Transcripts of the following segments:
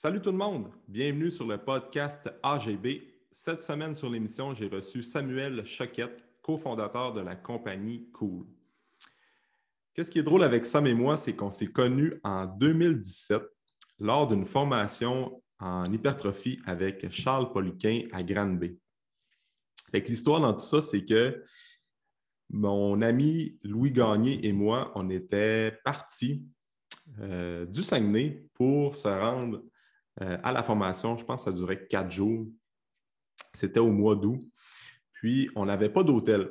Salut tout le monde, bienvenue sur le podcast AGB. Cette semaine sur l'émission, j'ai reçu Samuel Choquette, cofondateur de la compagnie Cool. Qu'est-ce qui est drôle avec Sam et moi, c'est qu'on s'est connus en 2017 lors d'une formation en hypertrophie avec Charles Poliquin à Granby. L'histoire dans tout ça, c'est que mon ami Louis Gagné et moi, on était partis euh, du Saguenay pour se rendre euh, à la formation. Je pense que ça durait quatre jours. C'était au mois d'août. Puis, on n'avait pas d'hôtel.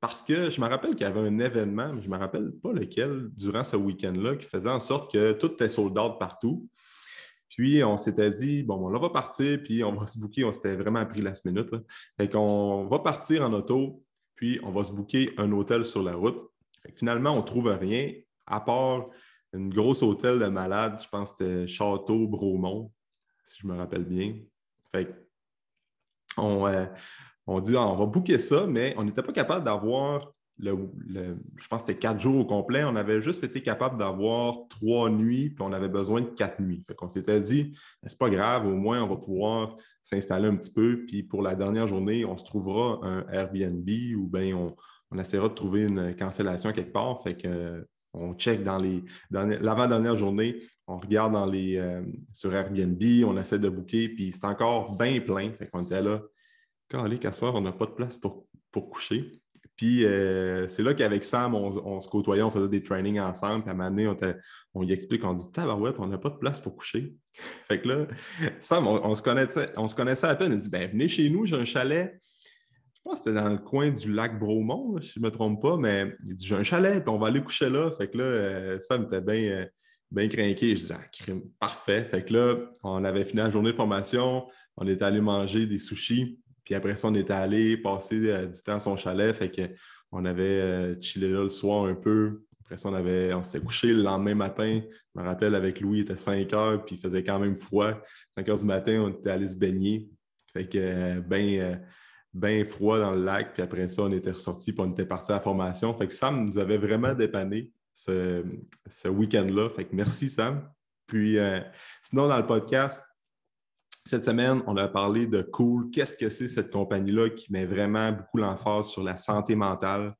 Parce que je me rappelle qu'il y avait un événement, je ne me rappelle pas lequel, durant ce week-end-là, qui faisait en sorte que tout était sold out partout. Puis, on s'était dit, bon, on va partir, puis on va se booker. On s'était vraiment pris la minute. Fait qu'on va partir en auto, puis on va se booker un hôtel sur la route. finalement, on ne trouve rien, à part une grosse hôtel de malade, je pense que c'était Château Bromont, si je me rappelle bien. Fait on, euh, on dit ah, on va booker ça, mais on n'était pas capable d'avoir je pense que c'était quatre jours au complet. On avait juste été capable d'avoir trois nuits, puis on avait besoin de quatre nuits. Fait qu'on s'était dit, c'est pas grave, au moins on va pouvoir s'installer un petit peu, puis pour la dernière journée, on se trouvera un Airbnb ou bien on, essaiera de trouver une cancellation quelque part. Fait que on check dans les l'avant-dernière journée, on regarde dans les, euh, sur Airbnb, on essaie de booker, puis c'est encore bien plein. Fait qu'on était là, quand allez, qu'à soir, on n'a pas de place pour, pour coucher. Puis euh, c'est là qu'avec Sam, on, se côtoyait, on faisait des trainings ensemble. Puis à un moment donné, on, on lui explique, on dit Tabarouette, on n'a pas de place pour coucher. fait que là, Sam, on, se connaissait, on se connaissait à peine. Il dit ben, Venez chez nous, j'ai un chalet pense que c'était dans le coin du lac Bromont, si je ne me trompe pas, mais il dit J'ai un chalet, puis on va aller coucher là. Fait que là, euh, Sam était bien euh, bien craqué. Je dis ah, parfait. Fait que là, on avait fini la journée de formation, on était allé manger des sushis, puis après ça, on était allé passer euh, du temps à son chalet. Fait que on avait chillé là le soir un peu. Après ça, on, avait, on s'était couché le lendemain matin. Je me rappelle, avec Louis, il était 5 heures, puis il faisait quand même froid. 5 heures du matin, on était allé se baigner. Fait que, ben, bien froid dans le lac. Puis après ça, on était ressorti puis on était parti à la formation. Fait que Sam nous avait vraiment dépanné ce, week-end-là. Fait que merci, Sam. Puis euh, sinon, dans le podcast, cette semaine, on a parlé de Cool. Qu'est-ce que c'est cette compagnie-là qui met vraiment beaucoup l'emphase sur la santé mentale?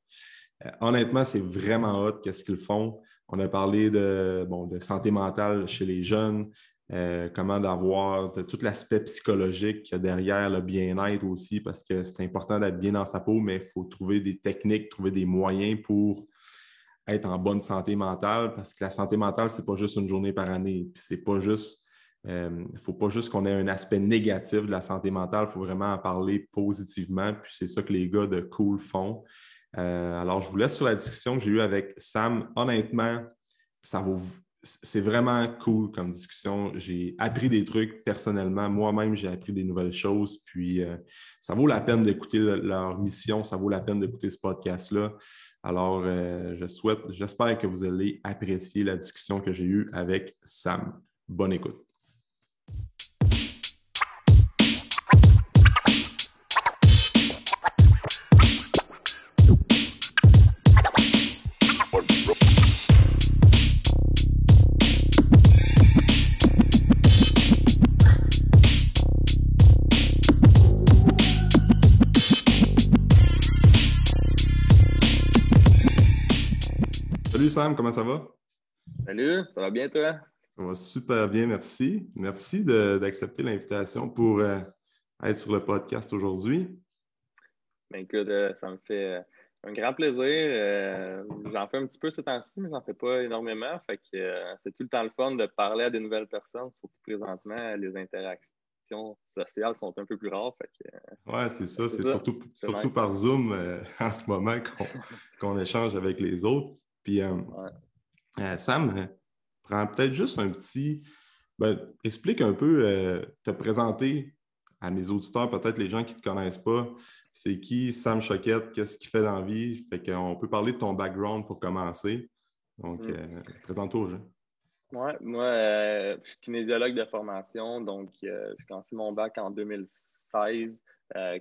Euh, honnêtement, c'est vraiment hot qu'est-ce qu'ils font. On a parlé de, bon, de santé mentale chez les jeunes, euh, comment d'avoir tout l'aspect psychologique derrière le bien-être aussi, parce que c'est important d'être bien dans sa peau, mais il faut trouver des techniques, trouver des moyens pour être en bonne santé mentale, parce que la santé mentale, ce n'est pas juste une journée par année. Puis c'est pas juste, il euh, ne faut pas juste qu'on ait un aspect négatif de la santé mentale, il faut vraiment en parler positivement. Puis c'est ça que les gars de Cool font. Euh, alors, je vous laisse sur la discussion que j'ai eue avec Sam. Honnêtement, ça vaut c'est vraiment cool comme discussion. J'ai appris des trucs personnellement. Moi-même, j'ai appris des nouvelles choses. Puis, euh, ça vaut la peine d'écouter leur mission. Ça vaut la peine d'écouter ce podcast-là. Alors, euh, je souhaite, j'espère que vous allez apprécier la discussion que j'ai eue avec Sam. Bonne écoute. Sam, comment ça va? Salut, ça va bien toi? Ça va super bien, merci. Merci d'accepter l'invitation pour euh, être sur le podcast aujourd'hui. Ben écoute, euh, ça me fait euh, un grand plaisir. j'en fais un petit peu ce temps-ci, mais j'en fais pas énormément. Fait que c'est tout le temps le fun de parler à des nouvelles personnes, surtout présentement, les interactions sociales sont un peu plus rares. Oui, c'est ça. C'est surtout, surtout par Zoom en ce moment qu'on échange avec les autres. Puis, euh, euh, Sam, euh, prends peut-être juste un petit. Ben, explique un peu, te présenter à mes auditeurs, peut-être les gens qui ne te connaissent pas. C'est qui Sam Choquette? Qu'est-ce qu'il fait dans la vie? Fait qu'on peut parler de ton background pour commencer. Donc, mm. présente-toi aux gens. Oui, moi, je suis kinésiologue de formation, donc j'ai commencé mon bac en 2016,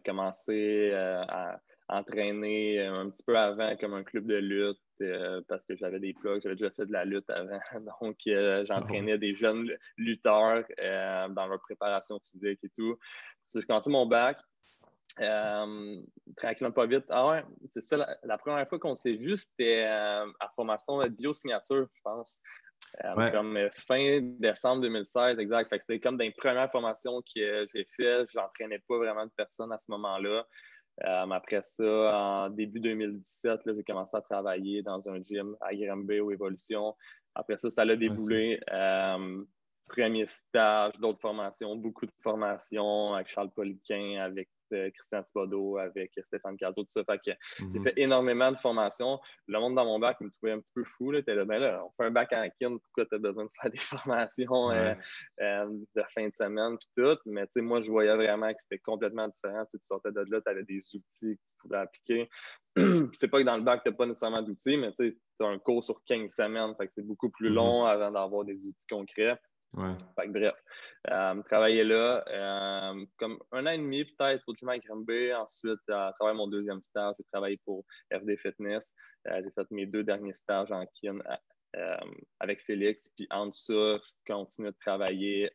commencé à entraîner un petit peu avant comme un club de lutte, parce que j'avais des plugs, j'avais déjà fait de la lutte avant. Donc, j'entraînais ah des jeunes lutteurs dans leur préparation physique et tout. J'ai commencé mon bac. tranquillement pas vite. Ah ouais, c'est ça, la, première fois qu'on s'est vu, c'était à formation de biosignature, je pense. Comme fin décembre 2016, exact. c'était comme dans les premières formations que j'ai faites. Je n'entraînais pas vraiment de personnes à ce moment-là. Euh, après ça, en début 2017, j'ai commencé à travailler dans un gym à Granby ou Évolution. Après ça, ça a déboulé. Euh, premier stage, d'autres formations, beaucoup de formations avec Charles Poliquin, avec Christian Thibodeau, avec Stéphane Cato, tout ça. Fait que j'ai mhm. fait énormément de formations. Le monde dans mon bac me trouvait un petit peu fou. Là. Là, ben là, on fait un bac en kin, pourquoi tu as besoin de faire des formations euh, euh, de fin de semaine puis tout? Mais moi, je voyais vraiment que c'était complètement différent. tu sortais de là, tu avais des outils que tu pouvais appliquer. c'est pas que dans le bac, tu n'as pas nécessairement d'outils, mais tu as un cours sur 15 semaines. Fait que c'est beaucoup plus mhm. long avant d'avoir des outils concrets bref, euh, travailler là euh, comme un an et demi peut-être au gym à Granby. Ensuite, à travers mon deuxième stage, j'ai travaillé pour FD Fitness. Euh, j'ai fait mes deux derniers stages en kin avec Félix. Puis entre ça, je continue de travailler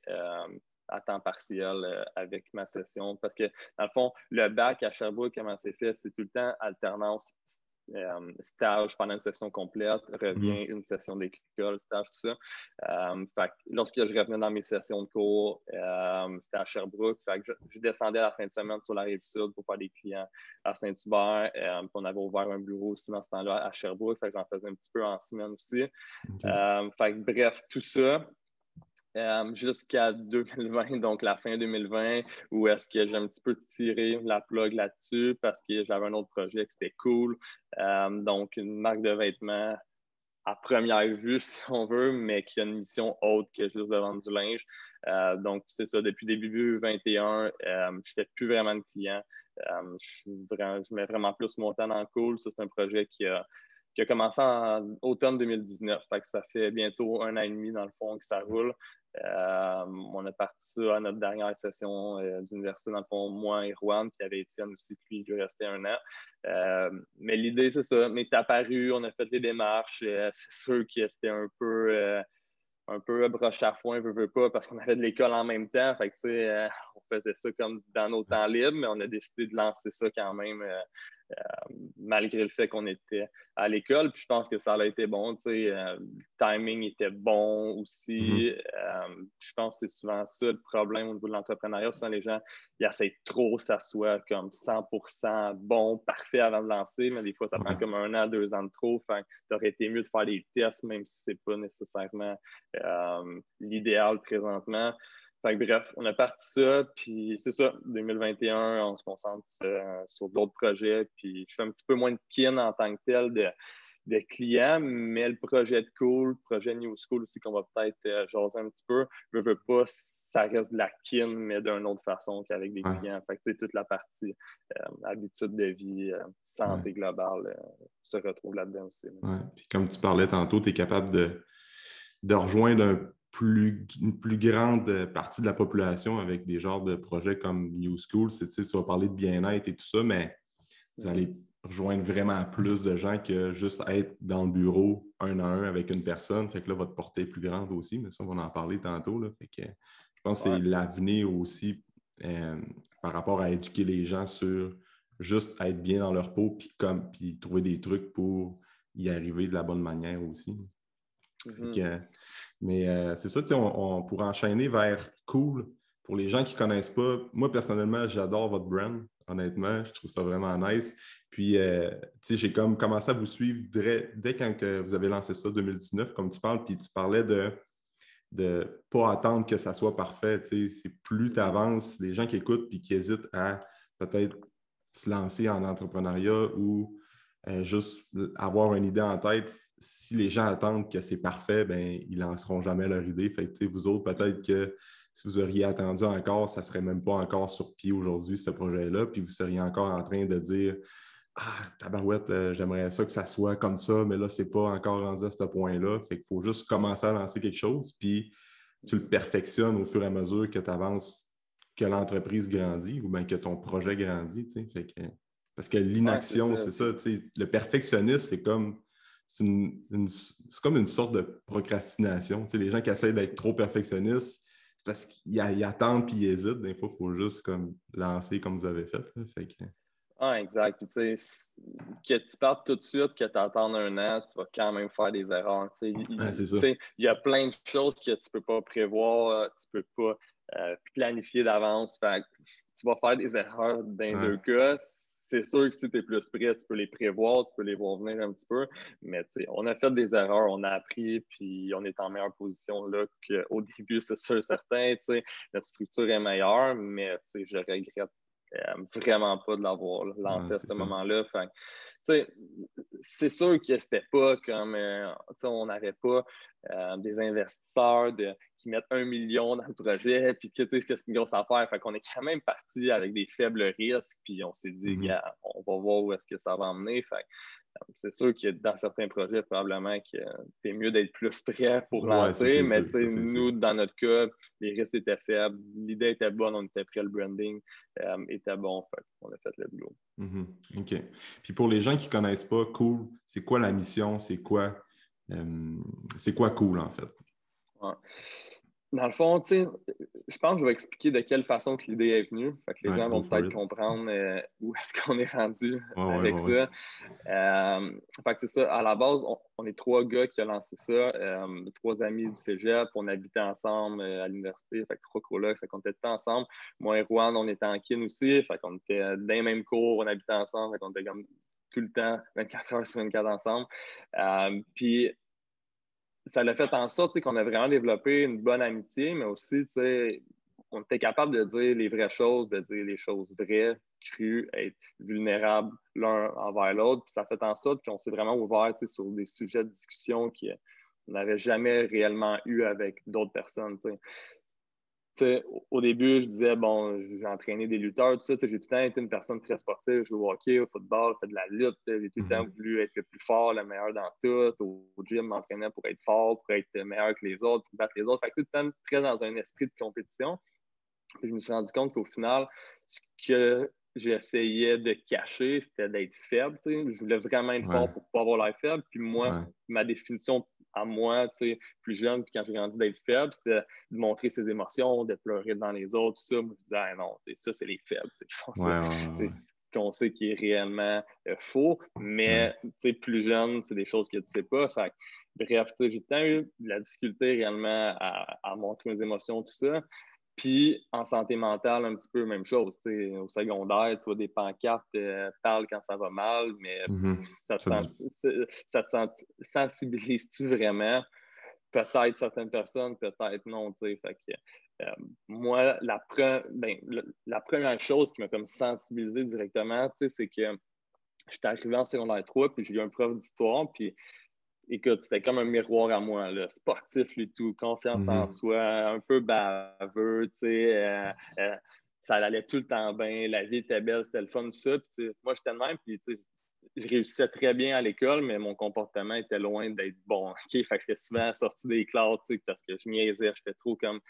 à temps partiel avec ma session. Parce que, dans le fond, le bac à Sherbrooke, comment c'est fait, c'est tout le temps alternance euh, stage pendant une session complète, revient mhm. une session d'école, stage, tout ça. Euh, lorsque je revenais dans mes sessions de cours, euh, c'était à Sherbrooke. je, descendais à la fin de semaine sur la rive sud pour faire des clients à Saint-Hubert. on avait ouvert un bureau aussi dans ce temps-là à Sherbrooke. J'en faisais un petit peu en semaine aussi. bref, tout ça. Euh, jusqu'à 2020, donc la fin 2020, où est-ce que j'ai un petit peu tiré la plug là-dessus parce que j'avais un autre projet qui était cool. Euh, donc, une marque de vêtements à première vue, si on veut, mais qui a une mission autre que juste de vendre du linge. Euh, donc, c'est ça, depuis début 2021, je n'étais plus vraiment de client. je, je, mets vraiment plus mon temps dans le cool. Ça, c'est un projet qui a qui a commencé en automne 2019. Fait que ça fait bientôt un an et demi, dans le fond, que ça roule. Euh, on a parti à notre dernière session euh, d'université, dans le fond, moi et Juan, puis il y avait Étienne aussi, puis il lui restait un an. Euh, mais l'idée, c'est ça. Mais apparu, on a fait les démarches. c'est sûr que c'était un peu un peu broche à foin, veut, veut pas, parce qu'on avait de l'école en même temps. Fait que, on faisait ça comme dans nos temps libres, mais on a décidé de lancer ça quand même malgré le fait qu'on était à l'école. Puis je pense que ça a été bon. Euh, le timing était bon aussi. Mm-hmm. Euh, je pense que c'est souvent ça le problème au niveau de l'entrepreneuriat. Souvent, les gens ils essaient trop, ça soit comme 100% bon, parfait avant de lancer, mais des fois, ça prend comme un an, deux ans de trop. Enfin, ça aurait été mieux de faire des tests, même si ce n'est pas nécessairement l'idéal présentement. Fait bref, on a parti ça, puis c'est ça, 2021, on se concentre euh, sur d'autres projets, puis je fais un petit peu moins de kin en tant que tel de, clients, mais le projet de cool, le projet New School aussi qu'on va peut-être euh, jaser un petit peu, je veux pas, ça reste de la kin, mais d'une autre façon qu'avec des clients. Fait que toute la partie euh, habitude de vie, santé globale se retrouve là-dedans aussi. Ouais. Puis comme tu parlais tantôt, tu es capable de, de rejoindre un plus, une plus grande partie de la population avec des genres de projets comme New School. C'est, ça va parler de bien-être et tout ça, mais vous allez rejoindre vraiment plus de gens que juste être dans le bureau un à un avec une personne. Fait que là, votre portée est plus grande aussi, mais ça, on va en parler tantôt. Là. Fait que, je pense que c'est l'avenir aussi euh, par rapport à éduquer les gens sur juste être bien dans leur peau puis, comme, puis trouver des trucs pour y arriver de la bonne manière aussi. Mm-hmm. mais euh, c'est ça, on, on pourrait enchaîner vers cool. Pour les gens qui ne connaissent pas, moi personnellement, j'adore votre brand, honnêtement. Je trouve ça vraiment nice. Puis, euh, j'ai comme commencé à vous suivre dès, dès, quand que vous avez lancé ça, 2019, comme tu parles, puis tu parlais de ne pas attendre que ça soit parfait. Plus tu avances, les gens qui écoutent puis qui hésitent à peut-être se lancer en entrepreneuriat ou euh, juste avoir une idée en tête, si les gens attendent que c'est parfait, ben, ils lanceront jamais leur idée. Fait que, vous autres, peut-être que si vous auriez attendu encore, ça ne serait même pas encore sur pied aujourd'hui, ce projet-là, puis vous seriez encore en train de dire Ah, tabarouette, euh, j'aimerais ça que ça soit comme ça, mais là, ce n'est pas encore rendu à ce point-là. Fait qu'il faut juste commencer à lancer quelque chose, puis tu le perfectionnes au fur et à mesure que tu avances, que l'entreprise grandit ou bien que ton projet grandit. Fait que, parce que l'inaction, c'est ça, le perfectionniste, c'est comme c'est comme une sorte de procrastination. Tu sais, les gens qui essayent d'être trop perfectionnistes, c'est parce qu'ils attendent puis ils hésitent. Des fois, il faut juste comme lancer comme vous avez fait. Ah, exact. Puis, tu sais, que tu partes tout de suite, que tu attendes un an, tu vas quand même faire des erreurs. Tu sais, il y a plein de choses que tu ne peux pas prévoir, tu ne peux pas euh, planifier d'avance. Tu vas faire des erreurs dans les deux cas c'est sûr que si tu es plus prêt, tu peux les prévoir, tu peux les voir venir un petit peu. Mais on a fait des erreurs, on a appris, puis on est en meilleure position là qu'au début, c'est sûr, certain. Notre structure est meilleure, mais je regrette euh, vraiment pas de l'avoir lancé à ce moment-là c'est sûr que c'était pas comme euh, on n'avait pas euh, des investisseurs qui mettent un million dans le projet, puis que c'est une grosse affaire. Fait qu'on est quand même parti avec des faibles risques, puis on s'est dit, mm-hmm. on va voir où est-ce que ça va emmener. Fait c'est sûr que dans certains projets, probablement que c'est mieux d'être plus prêt pour lancer, mais nous, dans notre cas, les risques étaient faibles, l'idée était bonne, on était prêt, le branding euh, était bon, on a fait le go. Mm-hmm. OK. Puis pour les gens qui ne connaissent pas Cool, c'est quoi la mission? C'est quoi, euh, c'est quoi Cool en fait? Dans le fond, tu sais, je pense que je vais expliquer de quelle façon que l'idée est venue. Fait que les gens vont peut-être comprendre euh, où est-ce qu'on est rendu avec ça. Euh, fait que c'est ça. À la base, on, est trois gars qui ont lancé ça. Euh, trois amis du cégep. On habitait ensemble à l'université. Fait que trois colocs. Fait qu'on était tous ensemble. Moi et Juan, on était en kin aussi. Fait qu'on était dans les mêmes cours. On habitait ensemble. Fait qu'on était comme tout le temps, 24 heures sur 24 ensemble. puis ça l'a fait en sorte qu'on a vraiment développé une bonne amitié, mais aussi, on était capable de dire les vraies choses, de dire les choses vraies, crues, être vulnérables l'un envers l'autre. Puis ça fait en sorte qu'on s'est vraiment ouvert sur des sujets de discussion qu'on n'avait jamais réellement eu avec d'autres personnes au début, je disais, bon, j'ai entraîné des lutteurs, tout ça. J'ai tout le temps été une personne très sportive. Je joue au hockey, au football, fait de la lutte. J'ai tout le temps mhm. voulu être le plus fort, le meilleur dans tout. Au, gym, m'entraînais pour être fort, pour être meilleur que les autres, pour battre les autres. Fait tout le temps très dans un esprit de compétition. je me suis rendu compte qu'au final, ce que j'essayais de cacher, c'était d'être faible. Je voulais vraiment être fort pour pas avoir l'air faible. Puis moi, ma définition à moi, plus jeune, puis quand j'ai grandi d'être faible, c'était de montrer ses émotions, de pleurer devant les autres, tout ça. Moi, je disais, ah, non, ça, c'est les faibles. c'est ce qu'on sait qui est réellement euh, faux, mais plus jeune, c'est des choses que tu sais pas. Fait, bref, j'ai tant eu de la difficulté réellement à, à montrer mes émotions, tout ça. Puis en santé mentale, un petit peu même chose. Au secondaire, tu vois des pancartes, euh, parle quand ça va mal, mais mm-hmm. ça, te sensibilise-tu vraiment? Peut-être certaines personnes, peut-être non. Fait que, euh, moi, la, ben, la, première chose qui m'a comme sensibilisé directement, c'est que j'étais arrivé en secondaire 3, puis j'ai eu un prof d'histoire, puis écoute, c'était comme un miroir à moi, là, sportif, lui tout, confiance en mhm. soi, un peu baveux, tu sais, euh, euh, ça allait tout le temps bien, la vie était belle, c'était le fun, tout ça. Puis, moi, j'étais de même, puis je réussissais très bien à l'école, mais mon comportement était loin d'être bon. OK, fait que souvent sorti des classes, parce que je niaisais, j'étais trop comme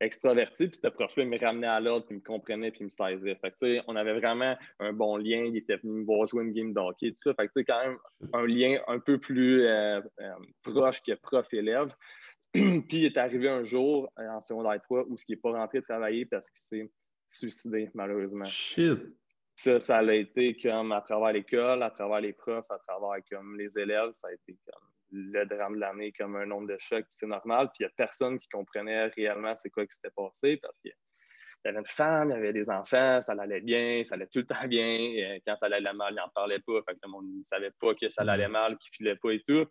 extraverti, puis ce prof-là me ramenait à l'ordre, puis me comprenait, puis me saisait. Fait que, on avait vraiment un bon lien. Il était venu me voir jouer une game d'hockey, tout ça. Fait que, quand même, un lien un peu plus euh, euh, proche que prof-élève. puis il est arrivé un jour euh, en secondaire 3 où ce qui n'est pas rentré travailler parce qu'il s'est suicidé, malheureusement. Shit! Ça, ça a été comme à travers l'école, à travers les profs, à travers comme les élèves, ça a été comme le drame de l'année comme un nombre de chocs, c'est normal. Puis il n'y a personne qui comprenait réellement c'est quoi qui s'était passé parce qu'il y avait une femme, il y avait des enfants, ça allait bien, ça allait tout le temps bien. Et quand ça allait mal, il n'en parlait pas. Fait que le monde ne savait pas que ça allait mal, qu'il filait pas et tout.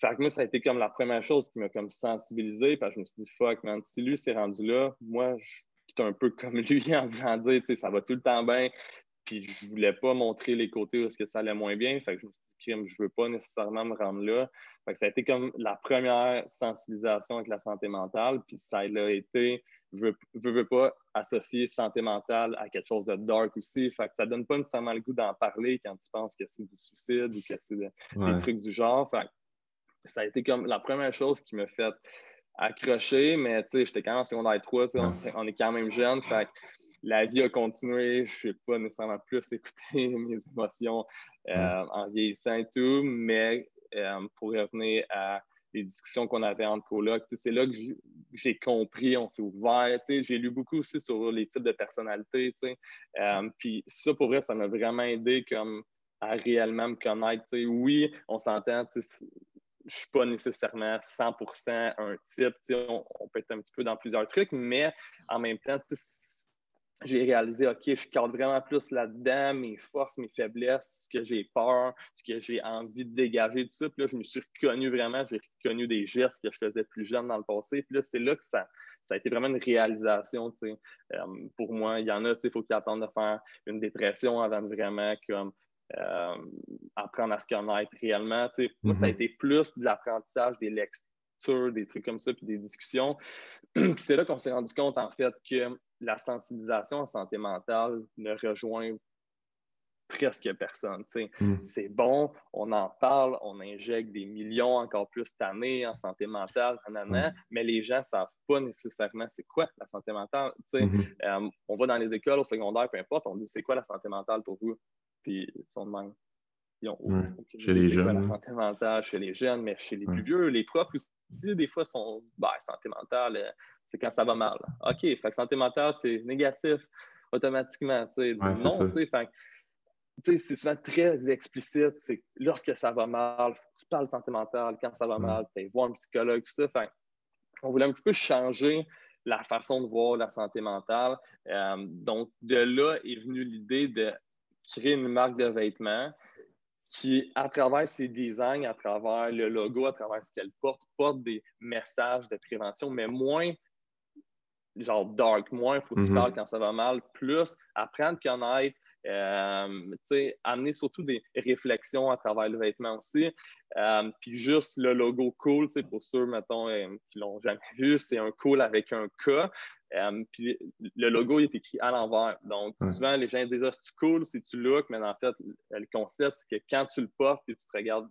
Fait que moi, ça a été comme la première chose qui m'a comme sensibilisé. Parce que je me suis dit, fuck, man, si lui s'est rendu là, moi, je suis un peu comme lui en voulant dire, tu sais, ça va tout le temps bien. Puis je voulais pas montrer les côtés où est-ce que ça allait moins bien. Fait que je me suis dit, je veux pas nécessairement me rendre là. Fait que ça a été comme la première sensibilisation avec la santé mentale. Puis ça a été, je veux, veux pas associer santé mentale à quelque chose de dark aussi. Fait que ça donne pas nécessairement le goût d'en parler quand tu penses que c'est du suicide ou que c'est des trucs du genre. Fait ça a été comme la première chose qui m'a fait accrocher, mais tu sais, j'étais quand même en secondaire 3, on, on, est quand même jeune. Fait la vie a continué. Je ne sais pas nécessairement plus écouter mes émotions euh, en vieillissant et tout, mais pour revenir à les discussions qu'on avait entre colocs. C'est là que j'ai compris, on s'est ouvert. J'ai lu beaucoup aussi sur les types de personnalités. Euh, puis ça, pour vrai, ça m'a vraiment aidé comme à réellement me connaître. Oui, on s'entend, je ne suis pas nécessairement 100% un type. On, on, peut être un petit peu dans plusieurs trucs, mais en même temps, j'ai réalisé, OK, je cadre vraiment plus là-dedans, mes forces, mes faiblesses, ce que j'ai peur, ce que j'ai envie de dégager, tout ça. Puis là, je me suis reconnu vraiment, j'ai reconnu des gestes que je faisais plus jeune dans le passé. Puis là, c'est là que ça, ça a été vraiment une réalisation, tu sais. Euh, pour moi, il y en a, tu sais, il faut qu'ils attendent de faire une dépression avant de vraiment comme euh, apprendre à se connaître réellement. Tu sais. Moi, ça a mm-hmm. été plus de l'apprentissage, des lectures, des trucs comme ça, puis des discussions. puis c'est là qu'on s'est rendu compte, en fait, que la sensibilisation en santé mentale ne rejoint presque personne. Hmm. C'est bon, on en parle, on injecte des millions encore plus cette année en santé mentale, mais les gens ne savent pas nécessairement c'est quoi la santé mentale. Hmm. Euh, on va dans les écoles, au secondaire, peu importe, on dit c'est quoi la santé mentale pour vous? Puis ils sont de même. Ils ont chez les jeunes. la santé mentale chez les jeunes, mais chez les plus vieux, les profs aussi, des fois, sont bah, santé mentale, euh, c'est quand ça va mal. OK, fait que santé mentale, c'est négatif automatiquement. non, tu sais, c'est souvent très explicite. C'est lorsque ça va mal, tu parles de santé mentale, quand ça va mal, tu voir un psychologue, tout ça. Fait, on voulait un petit peu changer la façon de voir la santé mentale. Euh, donc, de là est venue l'idée de créer une marque de vêtements qui, à travers ses designs, à travers le logo, à travers ce qu'elle porte, porte des messages de prévention, mais moins genre dark, moins il faut que tu mhm. parles quand ça va mal, plus apprendre à connaître, euh, amener surtout des réflexions à travers le vêtement aussi. Euh, puis juste le logo cool, pour ceux, mettons, euh, qui l'ont jamais vu, c'est un cool avec un K. puis le logo il est écrit à l'envers. Donc, souvent, les gens disent ah, c'est cool si tu look, mais en fait, le concept, c'est que quand tu le portes et tu te regardes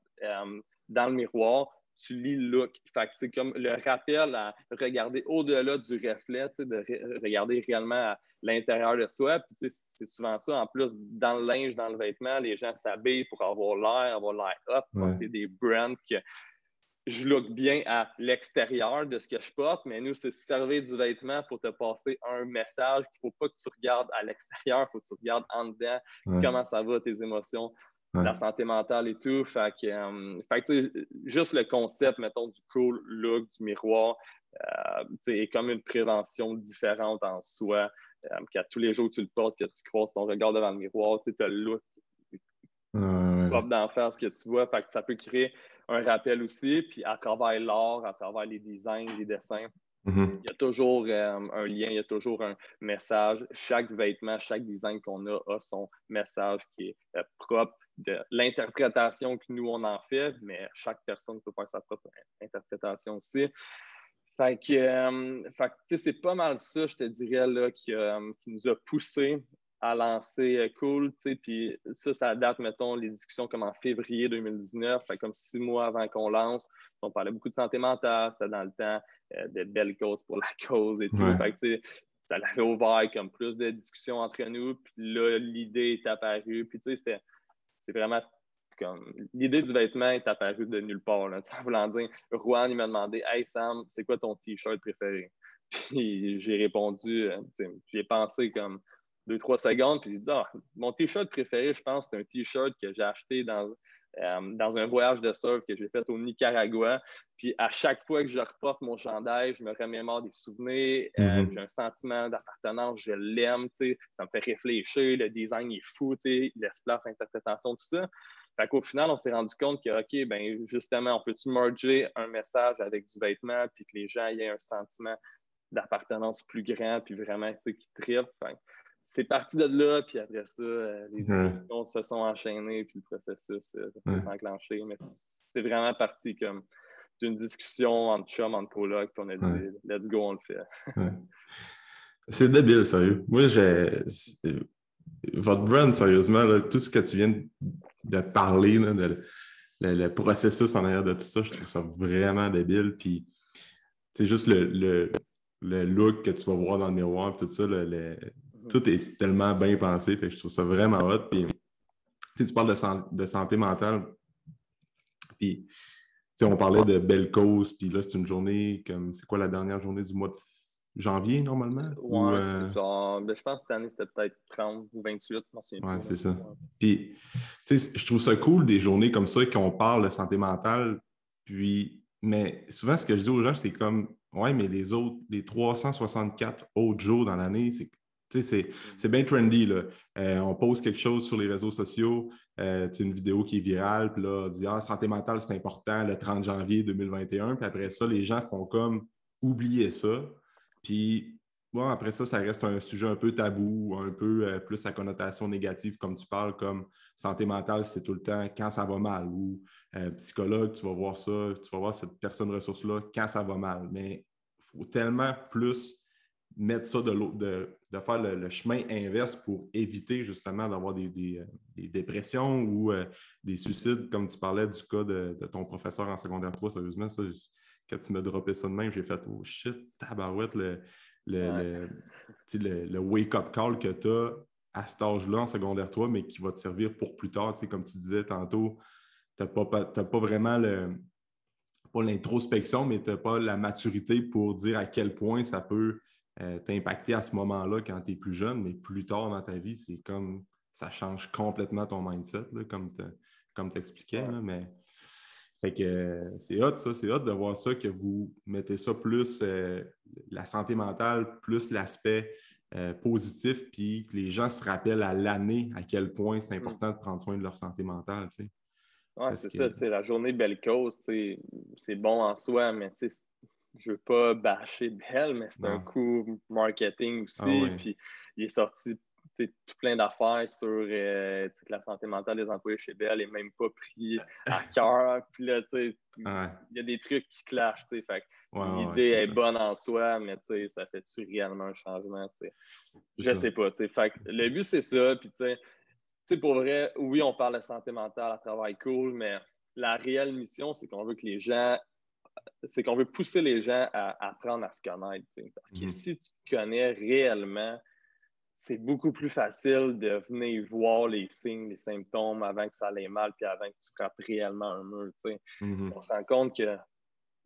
dans le miroir, tu lis le look. c'est comme le rappel à regarder au-delà du reflet, de regarder réellement à l'intérieur de soi. c'est souvent ça. En plus, dans le linge, dans le vêtement, les gens s'habillent pour avoir l'air, avoir l'air hot, porter des brands que je look bien à l'extérieur de ce que je porte, mais nous, c'est servir du vêtement pour te passer un message qu'il ne faut pas que tu regardes à l'extérieur, il faut que tu regardes en dedans, comment ça va, tes émotions, la santé mentale et tout. Fait que, euh, juste le concept, mettons, du cool look, du miroir, euh, est comme une prévention différente en soi. Euh, qu'à tous les jours que tu le portes, que tu croises ton regard devant le miroir, tu as le look propre d'en faire ce que tu vois. Fait que ça peut créer un rappel aussi. Puis à travers l'art, à travers les designs, les dessins, mm-hmm. Il y a toujours un lien, il y a toujours un message. Chaque vêtement, chaque design qu'on a a son message qui est propre de l'interprétation que nous, on en fait, mais chaque personne peut faire sa propre interprétation aussi. Fait que, euh, c'est pas mal ça, je te dirais, là, qui, euh, nous a poussé à lancer euh, Cool, puis ça, ça date, mettons, les discussions comme en février 2019, fait comme six mois avant qu'on lance, on parlait beaucoup de santé mentale, c'était dans le temps de belles causes pour la cause et tout, fait ça l'avait ouvert comme plus de discussions entre nous, puis là, l'idée est apparue, puis tu sais, c'était c'est vraiment comme l'idée du vêtement est apparue de nulle part. Là. En voulant dire, Juan, il m'a demandé Hey Sam, c'est quoi ton t-shirt préféré? Puis j'ai répondu, euh, j'ai pensé comme deux, trois secondes, puis j'ai dit ah, mon t-shirt préféré, je pense, c'est un t-shirt que j'ai acheté dans, euh, dans un voyage de surf que j'ai fait au Nicaragua. Puis à chaque fois que je reporte mon chandail, je me remémore des souvenirs, euh, mm-hmm. j'ai un sentiment d'appartenance, je l'aime, ça me fait réfléchir, le design est fou, l'espace, l'interprétation, tout ça. Fait qu'au final, on s'est rendu compte que, OK, ben justement, on peut-tu merger un message avec du vêtement, puis que les gens aient un sentiment d'appartenance plus grand, puis vraiment, tu sais, qui trippent? C'est parti de là, puis après ça, euh, les discussions se sont enchaînées, puis le processus euh, s'est enclenché. Mais c'est vraiment parti comme d'une discussion entre chum, entre coloc, puis on a dit let's go, on le fait. c'est débile, sérieux. Moi, j'ai. Votre brand, sérieusement, tout ce que tu viens de parler, de, le, processus en arrière de tout ça, je trouve ça vraiment débile. Puis, c'est juste le, le, look que tu vas voir dans le miroir, tout ça, le, tout est tellement bien pensé. Fait je trouve ça vraiment hot. Puis, tu parles de, santé mentale. Puis, on parlait de belle cause, puis là, c'est une journée comme, c'est quoi la dernière journée du mois de janvier, normalement? Ouais, c'est genre, ben, je pense que cette année, c'était peut-être 30 ou 28, Ouais, c'est ça. Puis, tu sais, je trouve ça cool des journées comme ça, qu'on parle de santé mentale, puis, mais souvent, ce que je dis aux gens, c'est comme, ouais, mais les autres, les 364 autres jours dans l'année, c'est c'est bien trendy. Là. Euh, on pose quelque chose sur les réseaux sociaux, euh, une vidéo qui est virale, puis là, on dit Ah, santé mentale, c'est important le 30 janvier 2021. Puis après ça, les gens font comme oublier ça. Puis bon, après ça, ça reste un sujet un peu tabou, un peu euh, plus à connotation négative, comme tu parles, comme santé mentale, c'est tout le temps quand ça va mal. Ou psychologue, tu vas voir ça, tu vas voir cette personne ressource-là quand ça va mal. Mais il faut tellement plus mettre ça de, de, de faire le, chemin inverse pour éviter justement d'avoir des, des, euh, dépressions ou euh, des suicides, comme tu parlais du cas de, ton professeur en secondaire 3. Sérieusement, ça, quand tu m'as droppé ça de même, j'ai fait Oh shit, tabarouette, le, le, le wake-up call que tu as à cet âge-là en secondaire 3, mais qui va te servir pour plus tard. comme tu disais tantôt, tu n'as pas, pas, vraiment le, pas l'introspection, mais tu n'as pas la maturité pour dire à quel point ça peut euh, t'impacter à ce moment-là quand tu es plus jeune, mais plus tard dans ta vie, c'est comme ça change complètement ton mindset, comme tu expliquais. mais fait que euh, c'est hot, ça, c'est hot de voir ça, que vous mettez ça plus euh, la santé mentale, plus l'aspect positif, puis que les gens se rappellent à l'année à quel point c'est mm. important de prendre soin de leur santé mentale. Oui, c'est ça, la journée belle cause, c'est bon en soi, mais je veux pas bâcher Bell, mais c'est un coup marketing aussi. Ah puis il est sorti tout plein d'affaires sur euh, la santé mentale des employés chez Bell n'est même pas pris à cœur. Puis là, il y a des trucs qui clashent. Fait l'idée est, bonne en soi, mais ça fait-tu réellement un changement? Je sais pas. Fait le but, c'est ça. Puis pour vrai, oui, on parle de santé mentale à travail cool, mais la réelle mission, c'est qu'on veut que les gens c'est qu'on veut pousser les gens à apprendre à se connaître. Parce que mhm. si tu te connais réellement, c'est beaucoup plus facile de venir voir les signes, les symptômes avant que ça aille mal, puis avant que tu frappes réellement un mur. Mhm. On se rend compte que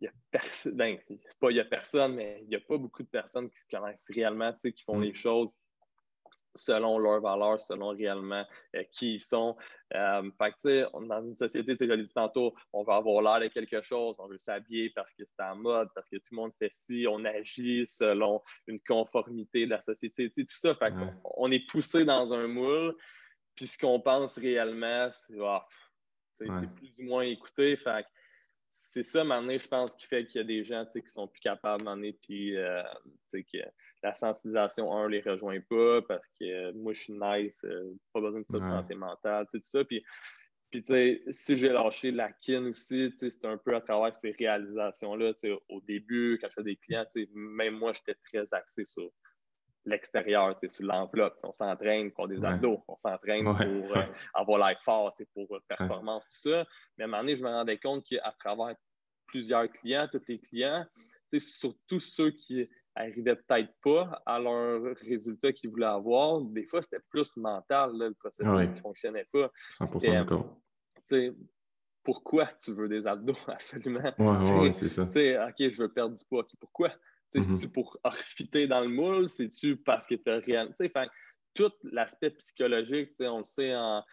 il y a personne, ben, pas il y a personne, mais il n'y a pas beaucoup de personnes qui se connaissent réellement, qui font mhm. les choses selon leurs valeurs, selon réellement euh, qui ils sont. Euh, fait que, on, dans une société, je l'ai dit tantôt, on va avoir l'air de quelque chose, on veut s'habiller parce que c'est en mode, parce que tout le monde fait ci, on agit selon une conformité de la société, tout ça. Fait on, est poussé dans un moule, puis ce qu'on pense réellement, c'est ah, plus ou moins écouté. Fait c'est ça, maintenant, je pense, qui fait qu'il y a des gens qui sont plus capables, maintenant, puis euh, que la sensibilisation, un, les rejoint pas parce que euh, moi, je suis nice, euh, pas besoin de ça de santé mentale, tout ça. Puis, puis tu sais, si j'ai lâché la kin aussi, c'est un peu à travers ces réalisations-là. Au début, quand je fais des clients, même moi, j'étais très axé sur l'extérieur, sur l'enveloppe. On s'entraîne pour des abdos, on s'entraîne pour euh, avoir l'air fort, pour performance, tout ça. Mais à un moment donné, je me rendais compte qu'à travers plusieurs clients, tous les clients, surtout ceux qui n'arrivaient peut-être pas à leur résultat qu'ils voulaient avoir. Des fois, c'était plus mental, le processus qui ne fonctionnait pas. 100% d'accord. Pourquoi tu veux des abdos, absolument? Oui, c'est ça. OK, je veux perdre du poids. Pourquoi? Mm-hmm. C'est-tu pour fitter dans le moule? C'est-tu parce que tu as rien? Tout l'aspect psychologique, on le sait en,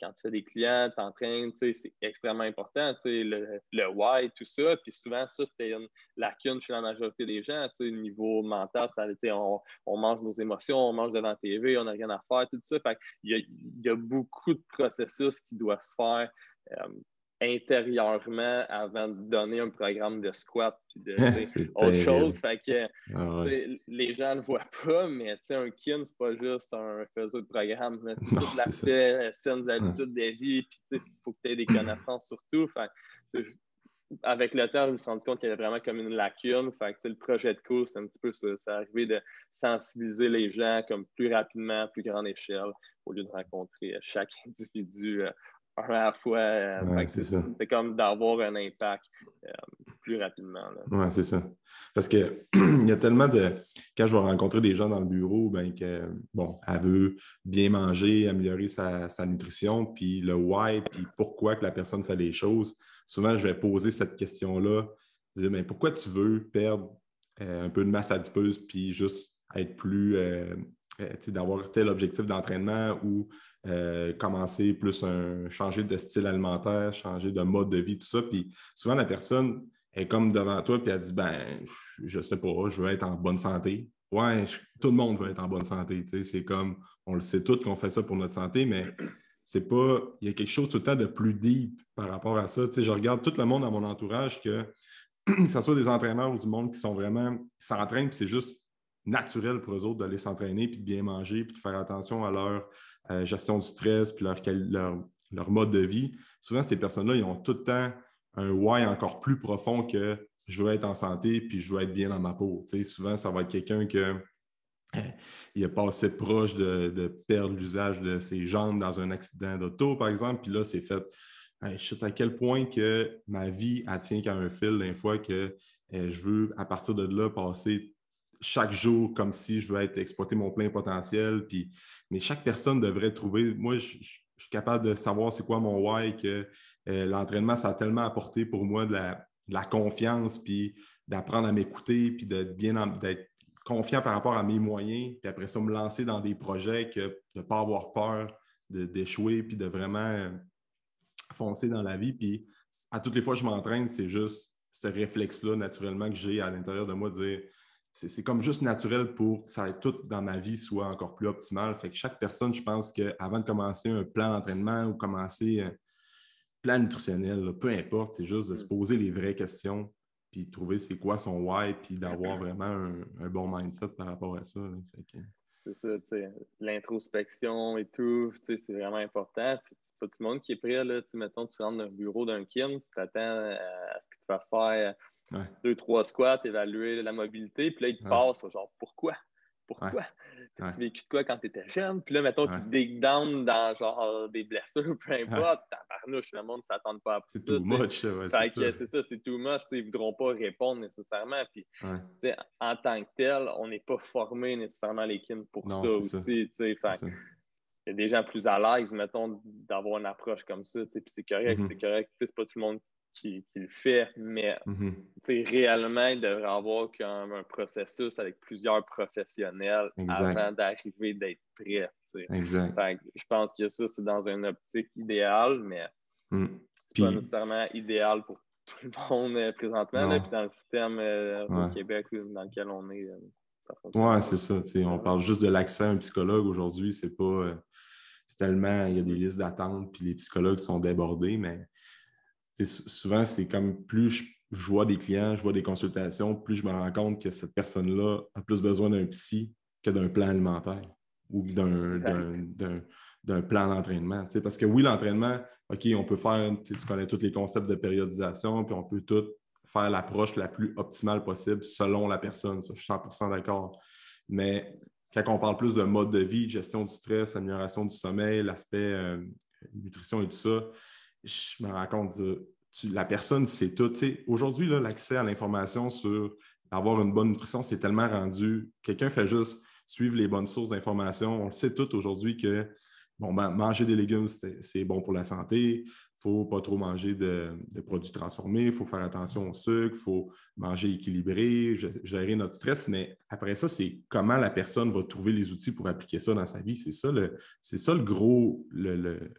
quand tu fais des clients, t'entraînes, c'est extrêmement important, le, le why, tout ça. Puis souvent, ça, c'était une lacune chez la majorité des gens. Au niveau mental, ça, on, on mange nos émotions, on mange devant la TV, on n'a rien à faire, tout ça. Fait il, y a, il y a beaucoup de processus qui doivent se faire. Euh, intérieurement avant de donner un programme de squat puis de autre chose. Fait que ah les gens ne le voient pas, mais un kin, c'est pas juste un faiseur de programme. Tout l'aspect euh, saines habitudes de vie, puis il faut que tu aies des connaissances surtout. Fait, avec le temps, je me suis rendu compte qu'il y avait vraiment comme une lacune. Fait que, le projet de cours, c'est un petit peu ça. C'est arrivé de sensibiliser les gens comme plus rapidement, plus grande échelle, au lieu de rencontrer chaque individu euh, à la fois. Euh, c'est comme d'avoir un impact euh, plus rapidement. Oui, c'est ça. Parce qu'il y a tellement de. quand je vais rencontrer des gens dans le bureau, ben que, bon, elle veut bien manger, améliorer sa, nutrition, puis le why, puis pourquoi que la personne fait les choses, souvent, je vais poser cette question-là, dire, mais pourquoi tu veux perdre euh, un peu de masse adipeuse, puis juste être plus, d'avoir tel objectif d'entraînement ou commencer plus un, changer de style alimentaire, changer de mode de vie, tout ça. Puis souvent, la personne, est comme devant toi, puis elle dit Ben, je sais pas, je veux être en bonne santé. Ouais, tout le monde veut être en bonne santé. C'est comme, on le sait tous qu'on fait ça pour notre santé, mais c'est pas. Il y a quelque chose tout le temps de plus deep par rapport à ça. je regarde tout le monde dans mon entourage que, que ce soit des entraîneurs ou du monde qui sont vraiment. qui s'entraînent, puis c'est juste naturel pour eux autres d'aller s'entraîner, puis de bien manger, puis de faire attention à leur euh, gestion du stress, puis leur, leur, leur mode de vie. Souvent, ces personnes-là, ils ont tout le temps un why encore plus profond que je veux être en santé puis je veux être bien dans ma peau. souvent, ça va être quelqu'un que eh, il a passé proche de, perdre l'usage de ses jambes dans un accident d'auto, par exemple, puis là, c'est fait. je sais à quel point que ma vie elle tient qu'à un fil d'une fois que eh, je veux, à partir de là, passer chaque jour comme si je veux être exploiter mon plein potentiel. Puis, mais chaque personne devrait trouver. Moi, je, suis capable de savoir c'est quoi mon why, que euh, l'entraînement, ça a tellement apporté pour moi de la, confiance, puis d'apprendre à m'écouter, puis d'être bien d'être confiant par rapport à mes moyens, puis après ça, me lancer dans des projets que de ne pas avoir peur d'échouer, puis de vraiment euh, foncer dans la vie. Puis à toutes les fois que je m'entraîne, c'est juste ce réflexe-là, naturellement, que j'ai à l'intérieur de moi, de dire c'est comme juste naturel pour que ça tout dans ma vie soit encore plus optimal. Fait que chaque personne, je pense qu'avant de commencer un plan d'entraînement ou commencer euh, plan nutritionnel, peu importe, c'est juste de se poser les vraies questions, puis trouver c'est quoi son why, puis d'avoir vraiment un, bon mindset par rapport à ça. C'est ça, tu sais, l'introspection et tout, c'est vraiment important. Puis tout le monde qui est prêt, là, mettons, tu rentres dans le bureau d'un kin, tu t'attends à ce que tu fasses faire deux, trois squats, évaluer la mobilité, puis là, il te passe, genre, pourquoi? Pourquoi? Tu as vécu de quoi quand tu étais jeune? Puis là, mettons, tu te dig down dans genre des blessures, peu importe, tabarnouche, le monde ne s'attend pas à ça. C'est too much, c'est ça. c'est too much. Ils ne voudront pas répondre nécessairement. Puis, en tant que tel, on n'est pas formé nécessairement les kin pour ça aussi. Fait, il y a des gens plus à l'aise, mettons, d'avoir une approche comme ça. Puis c'est correct, mm-hmm. c'est correct. C'est pas tout le monde qui, le fait, mais mm-hmm. réellement, il devrait avoir comme un processus avec plusieurs professionnels avant d'arriver d'être prêt. je pense que ça, c'est dans une optique idéale, mais mm. c'est pas nécessairement idéal pour tout le monde euh, présentement, puis dans le système euh, au Québec dans lequel on est. Euh, oui, c'est ça. On parle juste de l'accès à un psychologue aujourd'hui. C'est pas. c'est tellement. Il y a des listes d'attente, puis les psychologues sont débordés, mais souvent, c'est comme plus je, vois des clients, je vois des consultations, plus je me rends compte que cette personne-là a plus besoin d'un psy que d'un plan alimentaire ou d'un plan d'entraînement. Parce que oui, l'entraînement, OK, on peut faire, tu connais tous les concepts de périodisation, puis on peut tout faire l'approche la plus optimale possible selon la personne. Ça, je suis 100% d'accord. Mais quand on parle plus de mode de vie, gestion du stress, amélioration du sommeil, l'aspect euh, nutrition et tout ça, je me rends compte la personne sait tout. Aujourd'hui, l'accès à l'information sur avoir une bonne nutrition, c'est tellement rendu. Quelqu'un fait juste suivre les bonnes sources d'information. On le sait tout aujourd'hui que bon, manger des légumes, c'est bon pour la santé faut pas trop manger de, produits transformés, il faut faire attention au sucre, il faut manger équilibré, gérer notre stress. Mais après ça, c'est comment la personne va trouver les outils pour appliquer ça dans sa vie. C'est ça le, c'est ça le gros, le,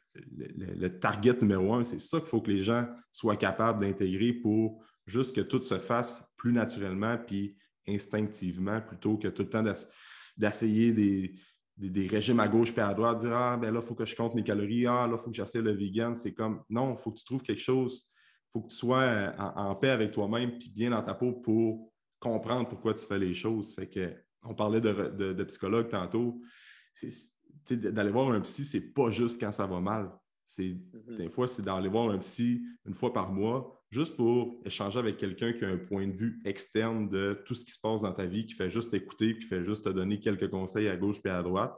target numéro un. C'est ça qu'il faut que les gens soient capables d'intégrer pour juste que tout se fasse plus naturellement puis instinctivement plutôt que tout le temps d'essayer des, des, régimes à gauche et à droite, dire Ah, ben là, il faut que je compte mes calories, ah, là, il faut que j'essaie le vegan. C'est comme non, il faut que tu trouves quelque chose, il faut que tu sois euh, en, paix avec toi-même puis bien dans ta peau pour comprendre pourquoi tu fais les choses. Fait que on parlait de, psychologue tantôt. D'aller voir un psy, c'est pas juste quand ça va mal. Mm-hmm. Des fois, c'est d'aller voir un psy une fois par mois juste pour échanger avec quelqu'un qui a un point de vue externe de tout ce qui se passe dans ta vie, qui fait juste écouter, qui fait juste te donner quelques conseils à gauche et à droite,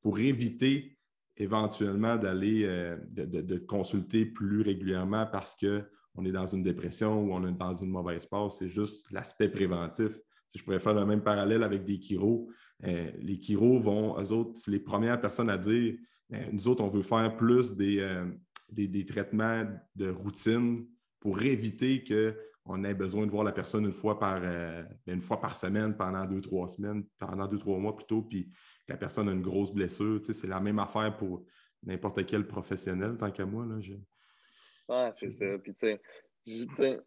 pour éviter éventuellement d'aller euh, de, consulter plus régulièrement parce qu'on est dans une dépression ou on est dans une mauvaise passe. C'est juste l'aspect préventif. je pourrais faire le même parallèle avec des chiros. Euh, les chiros vont, eux autres, c'est les premières personnes à dire euh, nous autres, on veut faire plus des, des, traitements de routine pour éviter qu'on ait besoin de voir la personne une fois par, ben, une fois par semaine pendant deux, trois semaines, pendant deux, trois mois plutôt, puis que la personne a une grosse blessure. c'est la même affaire pour n'importe quel professionnel, tant qu'à moi. Là, Ouais, c'est ça. Puis, tu sais,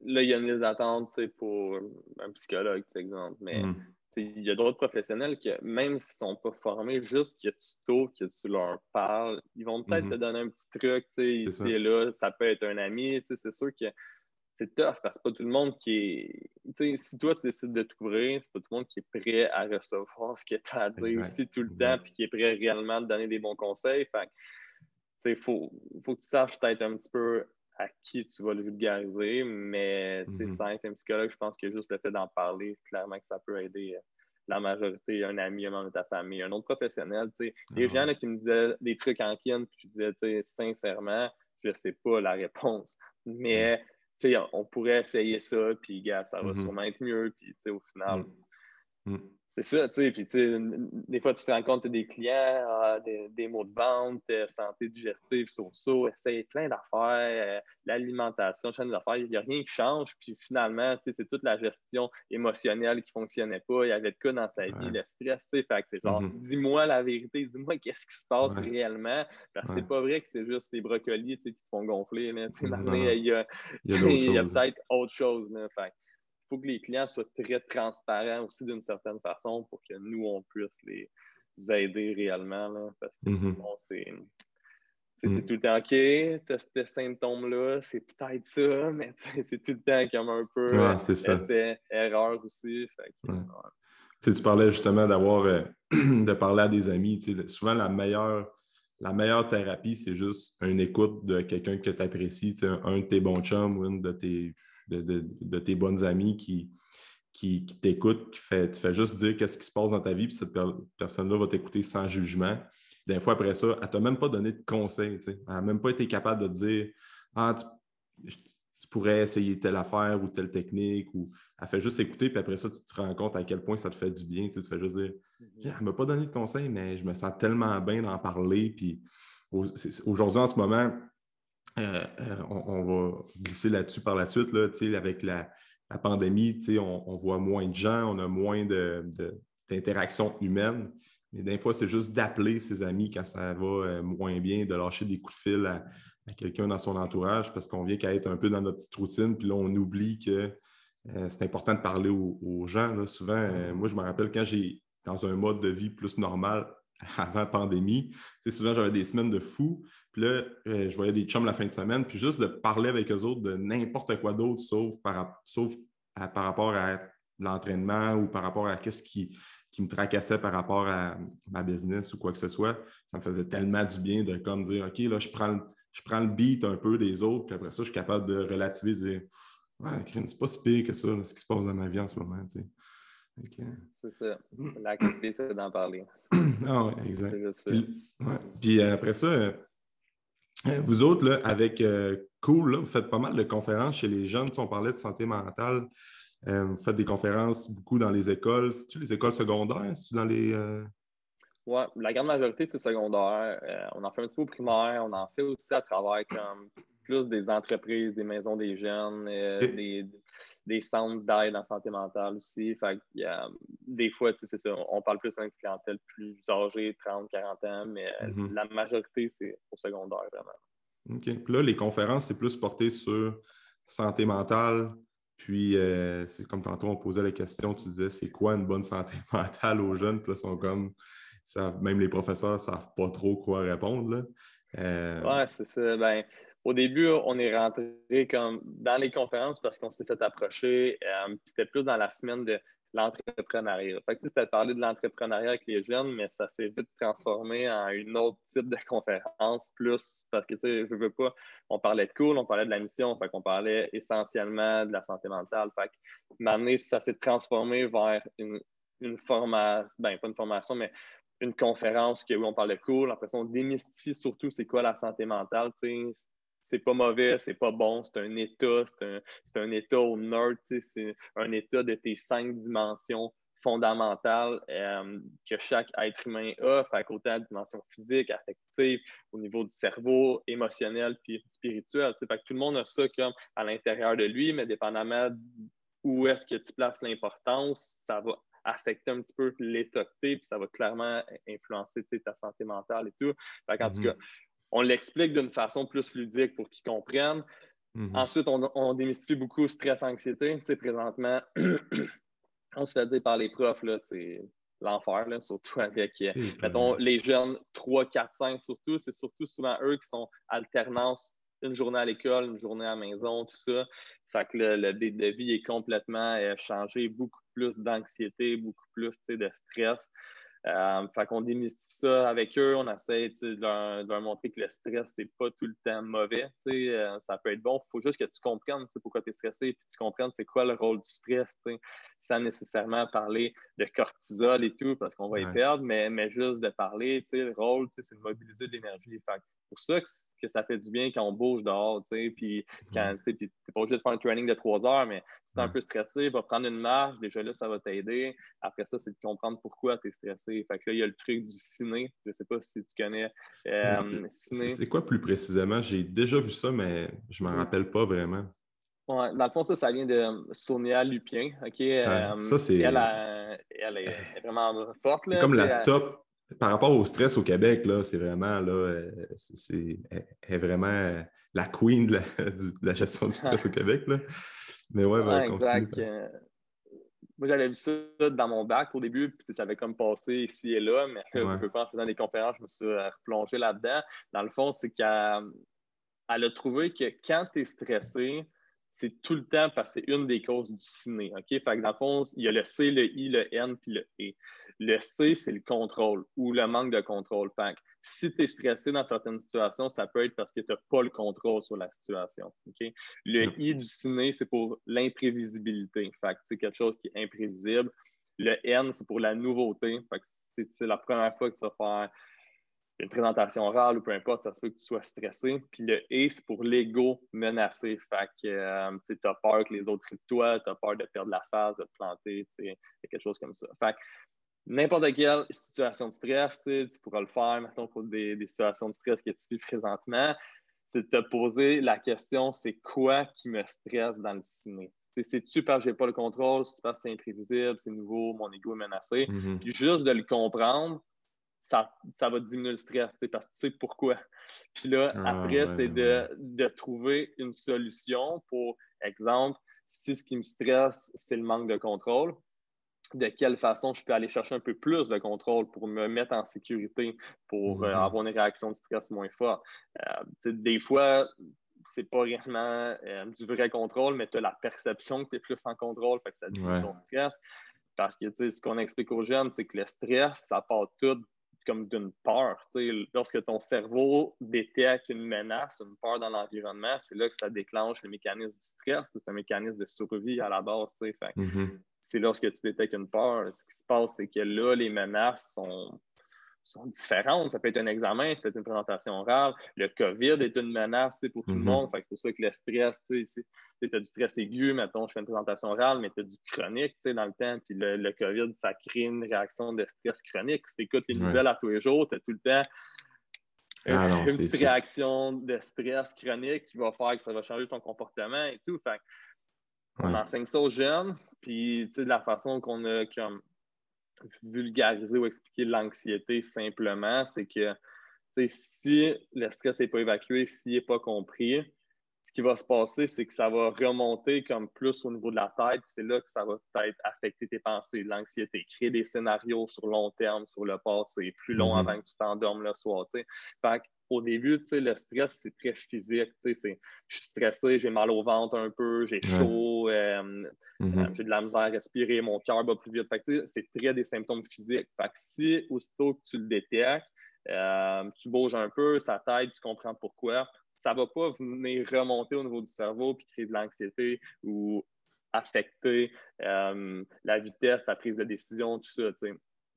là, il y a une liste d'attente pour un psychologue, par exemple. Mais mm. Il y a d'autres professionnels qui, même s'ils ne sont pas formés, juste que tu t'ouvres, que tu leur parles, ils vont peut-être mm-hmm. te donner un petit truc, tu sais, ici et là. Ça peut être un ami, tu sais, c'est sûr que c'est tough parce que pas tout le monde qui est. Tu sais, si toi, tu décides de t'ouvrir, c'est pas tout le monde qui est prêt à recevoir ce que tu as à dire aussi tout le temps, puis qui est prêt réellement à te donner des bons conseils. Fait il faut, faut que tu saches peut-être un petit peu à qui tu vas le vulgariser, mais mm-hmm. sans être un psychologue, je pense que juste le fait d'en parler, clairement que ça peut aider euh, la majorité, un ami, un membre de ta famille, un autre professionnel. sais. Les ah gens qui me disaient des trucs en kin, puis je disais, sincèrement, je ne sais pas la réponse. Mais on pourrait essayer ça, puis gars, ça va mm-hmm. sûrement être mieux. Puis au final, mm. Mm. C'est ça, tu sais. Puis, tu sais, des fois, tu te rends compte des clients, ah, des, des, mots de vente, euh, santé digestive, so-so, essaye plein d'affaires, euh, l'alimentation, chaîne d'affaires, il n'y a rien qui change. Puis, finalement, tu sais, c'est toute la gestion émotionnelle qui ne fonctionnait pas. Il y avait de quoi dans sa vie, le stress, tu sais. Fait que c'est genre, mm-hmm. dis-moi la vérité, dis-moi qu'est-ce qui se passe réellement. Parce que c'est pas vrai que c'est juste les brocolis, tu sais, qui te font gonfler, Tu sais, il y a, a, peut-être autre chose, là. Fait faut que les clients soient très transparents aussi d'une certaine façon pour que nous, on puisse les aider réellement. Là, parce que mm-hmm. sinon, c'est. C'est mm. tout le temps OK, tu as ce symptôme-là, c'est peut-être ça, mais c'est tout le temps comme un peu ouais, erreur aussi. Tu parlais justement d'avoir euh, de parler à des amis. Souvent, la meilleure, la meilleure thérapie, c'est juste une écoute de quelqu'un que tu apprécies, un de tes bons chums ou une de tes de, tes bonnes amies qui, qui, t'écoutent, qui fait, tu fais juste dire qu'est-ce qui se passe dans ta vie, puis cette personne-là va t'écouter sans jugement. Des fois, après ça, elle ne t'a même pas donné de conseils. Elle n'a même pas été capable de dire Ah, tu, pourrais essayer telle affaire ou telle technique. Ou elle fait juste écouter, puis après ça, tu te rends compte à quel point ça te fait du bien. Tu, fais juste dire. Elle ne m'a pas donné de conseils, mais je me sens tellement bien d'en parler. Puis aujourd'hui, en ce moment, euh, euh, on, va glisser là-dessus par la suite. Avec la, pandémie, on, on, voit moins de gens, on a moins d'interactions humaines. Mais des fois, c'est juste d'appeler ses amis quand ça va euh, moins bien, de lâcher des coups de fil à, quelqu'un dans son entourage parce qu'on vient qu'à être un peu dans notre petite routine, puis là, on oublie que c'est important de parler aux, gens. Souvent, moi, je me rappelle quand j'ai dans un mode de vie plus normal, avant la pandémie. souvent, j'avais des semaines de fou. Puis là, euh, je voyais des chums la fin de semaine. Puis juste de parler avec eux autres de n'importe quoi d'autre, sauf, par, rapport à l'entraînement ou par rapport à qu'est-ce qui, qui me tracassait par rapport à ma business ou quoi que ce soit. Ça me faisait tellement du bien de comme dire OK, là, je prends le, je prends le beat un peu des autres. Puis après ça, je suis capable de relativiser, dire c'est pas si pire que ça, ce qui se passe dans ma vie en ce moment. C'est ça. La clé, c'est d'en parler. ah oui, exact. Puis, euh, après ça, euh, vous autres, là, avec euh, Cool, vous faites pas mal de conférences chez les jeunes. on parlait de santé mentale. vous faites des conférences beaucoup dans les écoles. C'est-tu les écoles secondaires? C'est-tu dans les. Oui, la grande majorité, c'est secondaire. on en fait un petit peu au primaire. On en fait aussi à travers comme plus des entreprises, des maisons des jeunes, des, des centres d'aide en santé mentale aussi. Fait y a, des fois, c'est ça, on parle plus d'une clientèle plus âgée, 30, 40 ans, mais euh, mm-hmm. la majorité, c'est au secondaire vraiment. OK. Puis là, les conférences, c'est plus porté sur santé mentale. Puis, euh, c'est comme tantôt, on posait la question, tu disais, c'est quoi une bonne santé mentale aux jeunes? Puis là, sont comme, ça, même les professeurs ne savent pas trop quoi répondre. Là. Euh... Oui, c'est ça. Ben, au début, on est rentré comme dans les conférences parce qu'on s'est fait approcher. Euh, c'était plus dans la semaine de l'entrepreneuriat. Fait que, c'était de parler de l'entrepreneuriat avec les jeunes, mais ça s'est vite transformé en un autre type de conférence, plus parce que, tu sais, je veux pas, on parlait de cool, on parlait de la mission, fait qu'on parlait essentiellement de la santé mentale. Fait que, ça s'est transformé vers une, une formation, ben, pas une formation, mais une conférence où on parlait cool. Après ça, on démystifie surtout c'est quoi la santé mentale, tu sais c'est pas mauvais, c'est pas bon, c'est un état, c'est un, état au nerd, c'est un état de tes cinq dimensions fondamentales euh, que chaque être humain a, fait qu'autant la dimension physique, affective, au niveau du cerveau, émotionnel puis spirituel. Fait que tout le monde a ça comme à l'intérieur de lui, mais dépendamment où est-ce que tu places l'importance, ça va affecter un petit peu l'état puis ça va clairement influencer ta santé mentale et tout. Fait en tout mm-hmm. cas, on l'explique d'une façon plus ludique pour qu'ils comprennent. Mm-hmm. Ensuite, on, démystifie beaucoup stress-anxiété. Tu sais, présentement, on se fait dire par les profs, là, c'est l'enfer, surtout avec, mettons, les jeunes 3, 4, 5 surtout. C'est surtout souvent eux qui sont alternance une journée à l'école, une journée à la maison, tout ça. Fait que le, le de vie est complètement euh, changé, beaucoup plus d'anxiété, beaucoup plus de stress. Euh, fait qu'on démystifie ça avec eux, on essaie de leur, montrer que le stress, c'est pas tout le temps mauvais. Euh, ça peut être bon. Il faut juste que tu comprennes pourquoi tu es stressé, puis tu comprennes c'est quoi le rôle du stress, sans nécessairement parler de cortisol et tout, parce qu'on va y perdre, mais, mais juste de parler, le rôle, c'est de mobiliser de l'énergie. C'est pour ça que, ça fait du bien quand on bouge dehors, puis quand tu n'es pas obligé de faire un training de trois heures, mais si tu es un peu stressé, va prendre une marche, déjà là, ça va t'aider. Après ça, c'est de comprendre pourquoi tu es stressé fait que là, il y a le truc du ciné. Je ne sais pas si tu connais euh, ciné. C'est quoi plus précisément? J'ai déjà vu ça, mais je ne m'en rappelle pas vraiment. Ouais, dans le fond, ça, ça vient de Sonia Lupien. OK? Euh, ça, c'est. Elle, elle, est vraiment forte. Là, comme la top. Par rapport au stress au Québec, là, c'est vraiment là, euh, c'est, est vraiment la queen de la, gestion du stress au Québec. Là. Mais ouais, ouais continue. Moi, j'avais vu ça dans mon bac au début, puis ça avait comme passé ici et là, mais je pas en faisant des conférences, je me suis replongé là-dedans. Dans le fond, c'est qu'elle a trouvé que quand tu es stressé, c'est tout le temps parce que c'est une des causes du ciné. OK? Fait que dans le fond, il y a le C, le I, le N, puis le E. Le C, c'est le contrôle ou le manque de contrôle. Fait que si tu es stressé dans certaines situations, ça peut être parce que tu n'as pas le contrôle sur la situation. Le I du ciné, c'est pour l'imprévisibilité. Fait que c'est quelque chose qui est imprévisible. Le N, c'est pour la nouveauté. Fait que c'est la première fois que tu vas faire une présentation orale ou peu importe, ça se peut que tu sois stressé. Puis le E, c'est pour l'ego menacé. Fait que euh, tu as peur que les autres rient de toi, tu as peur de perdre la phase, de te planter, quelque chose comme ça. Fait que n'importe quelle situation de stress, tu pourras le faire, maintenant pour des, situations de stress que tu vis présentement, c'est de te poser la question c'est quoi qui me stresse dans le ciné? C'est-tu parce que je n'ai pas le contrôle, c'est parce que c'est imprévisible, c'est nouveau, mon ego est menacé? Mm-hmm. Puis juste de le comprendre, ça, ça va diminuer le stress, parce que tu sais pourquoi. Puis là, ah, après, c'est de, de, trouver une solution pour, exemple, si ce qui me stresse, c'est le manque de contrôle, de quelle façon je peux aller chercher un peu plus de contrôle pour me mettre en sécurité, pour euh, mm-hmm. avoir une réaction de stress moins forte. Euh, des fois, c'est pas réellement euh, du vrai contrôle, mais tu as la perception que tu es plus en contrôle, fait que ça diminue ton stress. Parce que ce qu'on explique aux jeunes, c'est que le stress, ça part tout comme d'une peur. lorsque ton cerveau détecte une menace, une peur dans l'environnement, c'est là que ça déclenche le mécanisme du stress. C'est un mécanisme de survie à la base. Mm-hmm. C'est lorsque tu détectes une peur. Ce qui se passe, c'est que là, les menaces sont sont différentes. Ça peut être un examen, ça peut être une présentation orale. Le COVID est une menace pour tout le mhm. monde. C'est pour ça que le stress, tu as du stress aigu, mettons, je fais une présentation orale, mais tu as du chronique dans le temps. Puis le, COVID, ça crée une réaction de stress chronique. Si tu écoutes les nouvelles à tous les jours, tu as tout le temps ah une petite réaction de stress chronique qui va faire que ça va changer ton comportement et tout. Fait, on enseigne ça aux jeunes, puis de la façon qu'on a comme vulgariser ou expliquer l'anxiété simplement, c'est que si le stress n'est pas évacué, s'il n'est pas compris, ce qui va se passer, c'est que ça va remonter comme plus au niveau de la tête, c'est là que ça va peut-être affecter tes pensées, l'anxiété, créer des scénarios sur long terme, sur le passé, plus long mm-hmm. avant que tu t'endormes le soir. Fait au début, le stress, c'est très physique. Je suis stressé, j'ai mal au ventre un peu, j'ai chaud, euh, mm-hmm. euh, j'ai de la misère à respirer, mon cœur bat plus vite. c'est très des symptômes physiques. Fait que si, aussitôt que tu le détectes, euh, tu bouges un peu, ça t'aide, tu comprends pourquoi, ça ne va pas venir remonter au niveau du cerveau puis créer de l'anxiété ou affecter la vitesse, ta prise de décision, tout ça.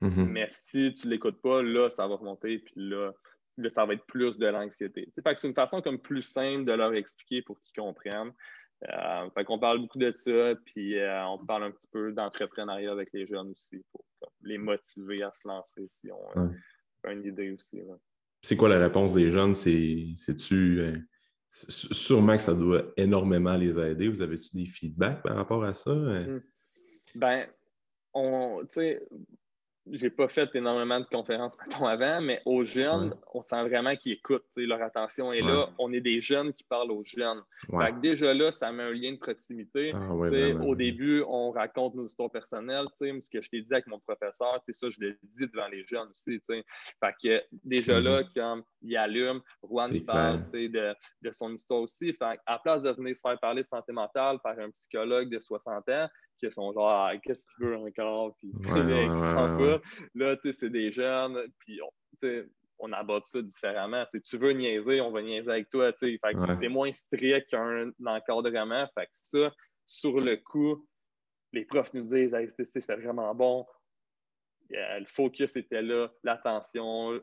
Mm-hmm. Mais si tu ne l'écoutes pas, là, ça va remonter, puis là, là, ça va être plus de l'anxiété. c'est une façon comme plus simple de leur expliquer pour qu'ils comprennent. Euh, fait qu'on parle beaucoup de ça, puis euh, on parle un petit peu d'entrepreneuriat avec les jeunes aussi pour les motiver à se lancer si on a une idée aussi. C'est quoi la réponse des jeunes? C'est-tu euh, sûrement que ça doit énormément les aider? Vous avez-tu des feedbacks par rapport à ça? Hmm. Ben, on, j'ai pas fait énormément de conférences mettons, avant, mais aux jeunes, on sent vraiment qu'ils écoutent, leur attention est là. On est des jeunes qui parlent aux jeunes. déjà là, ça met un lien de proximité. Ah au début, on raconte nos histoires personnelles. Ce que je t'ai dit avec mon professeur, ça, je le dis devant les jeunes aussi. Fait que déjà là, mm-hmm. quand il allume, Juan parle de, de, son histoire aussi. Fait à place de venir se faire parler de santé mentale par un psychologue de 60 ans, qui sont genre ah, qu'est-ce que tu veux encore puis là tu sais c'est des jeunes puis on, on aborde ça différemment. Tu veux niaiser on va niaiser avec toi tu sais. C'est moins strict qu'un encadrement. Fait que ça sur le coup les profs nous disent hey, c'était vraiment bon. Le focus était là, l'attention,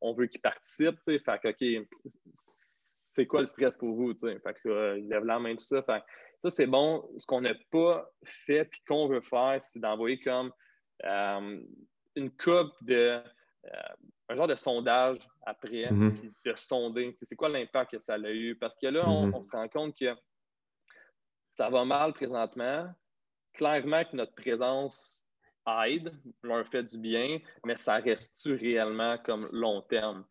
on, veut qu'ils participent, fait que, OK, c'est quoi le stress pour vous, Fait que, il lève la main, tout ça. Fait ça, c'est bon. Ce qu'on n'a pas fait puis qu'on veut faire, c'est d'envoyer comme euh, une coupe de. Euh, un genre de sondage après, mm-hmm. puis de sonder. C'est quoi l'impact que ça a eu? Parce que là, on, mm-hmm. se rend compte que ça va mal présentement. Clairement que notre présence aide, leur fait du bien, mais ça reste-tu réellement comme long terme?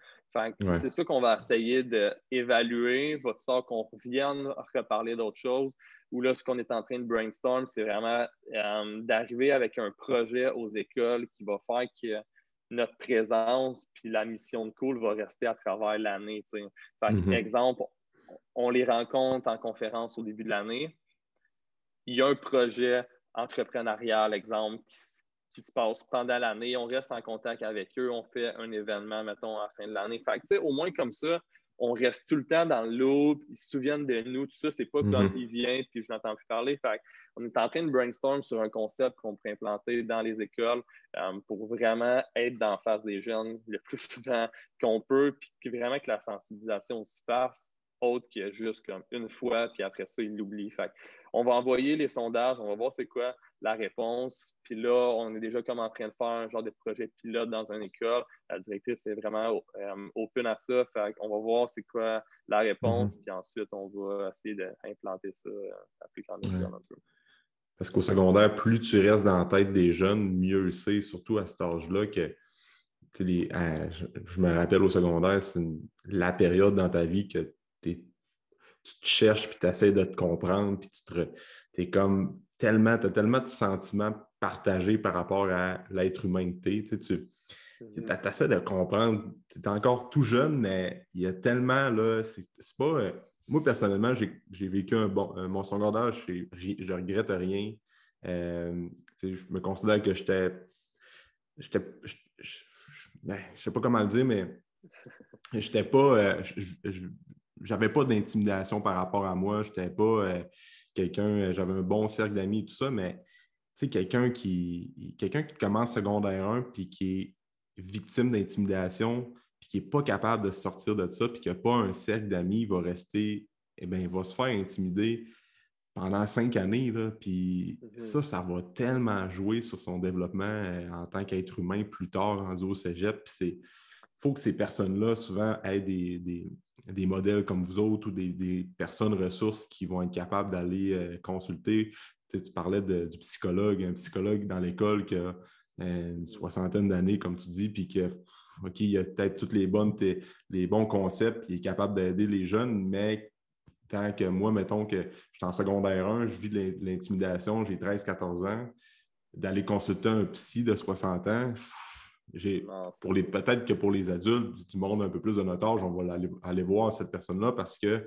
C'est ça qu'on va essayer d'évaluer, votre histoire, qu'on revienne reparler d'autres choses. Ou là, ce qu'on est en train de brainstorm, c'est vraiment euh, d'arriver avec un projet aux écoles qui va faire que notre présence puis la mission de Cool va rester à travers l'année. Par mm-hmm. exemple, on les rencontre en conférence au début de l'année. Il y a un projet entrepreneurial, exemple, qui qui se passe pendant l'année. On reste en contact avec eux. On fait un événement, mettons, à la fin de l'année. Fait au moins comme ça, on reste tout le temps dans l'eau. Ils se souviennent de nous, tout ça. C'est pas comme mm-hmm. il vient puis je n'entends plus parler. Fait on est en train de brainstorm sur un concept qu'on pourrait implanter dans les écoles euh, pour vraiment être dans face des jeunes le plus souvent qu'on peut, puis vraiment que la sensibilisation se fasse autre que juste comme une fois, puis après ça, ils l'oublient. Fait on va envoyer les sondages, on va voir c'est quoi la réponse. Puis là, on est déjà comme en train de faire un genre de projet pilote dans une école. La directrice est vraiment euh, open à ça. Fait on va voir c'est quoi la réponse. Mm-hmm. Puis ensuite, on va essayer d'implanter ça à plus grande échelle un peu. Parce qu'au secondaire, plus tu restes dans la tête des jeunes, mieux c'est, surtout à cet âge-là, que les, je, me rappelle au secondaire, c'est la période dans ta vie que tu te cherches, puis tu essaies de te comprendre, puis tu te, es comme tellement, tu as tellement de sentiments partagés par rapport à l'être humain que tu Tu mm-hmm. essaies de comprendre. Tu es encore tout jeune, mais il y a tellement, là, c'est pas. Euh, moi, personnellement, j'ai vécu un bon. mon secondaire, je, je regrette rien. Euh, je me considère que j'étais. J'étais. Ben, je sais pas comment le dire, mais j'étais pas. Euh, j'avais pas d'intimidation par rapport à moi. J'étais pas quelqu'un, euh, j'avais un bon cercle d'amis et tout ça, mais quelqu'un qui, quelqu'un qui commence secondaire 1 puis qui est victime d'intimidation, puis qui n'est pas capable de sortir de ça, puis qui n'a pas un cercle d'amis, il va rester, eh bien, il va se faire intimider pendant cinq années. Là, puis mm-hmm. ça, ça va tellement jouer sur son développement euh, en tant qu'être humain plus tard rendu au cégep. Puis c'est faut que ces personnes-là, souvent, aient des, modèles comme vous autres ou des, personnes ressources qui vont être capables d'aller euh, consulter. Tu, parlais du psychologue, un psychologue dans l'école qui a euh, une soixantaine d'années, comme tu dis, puis qui a, il a peut-être tous les, les bons concepts, puis il est capable d'aider les jeunes, mais tant que moi, mettons que je suis en secondaire 1, je vis de l'intimidation, j'ai 13-14 ans, d'aller consulter un psy de 60 ans, pour les peut-être que pour les adultes du monde un peu plus de notre âge, on va aller, voir cette personne-là parce qu'elle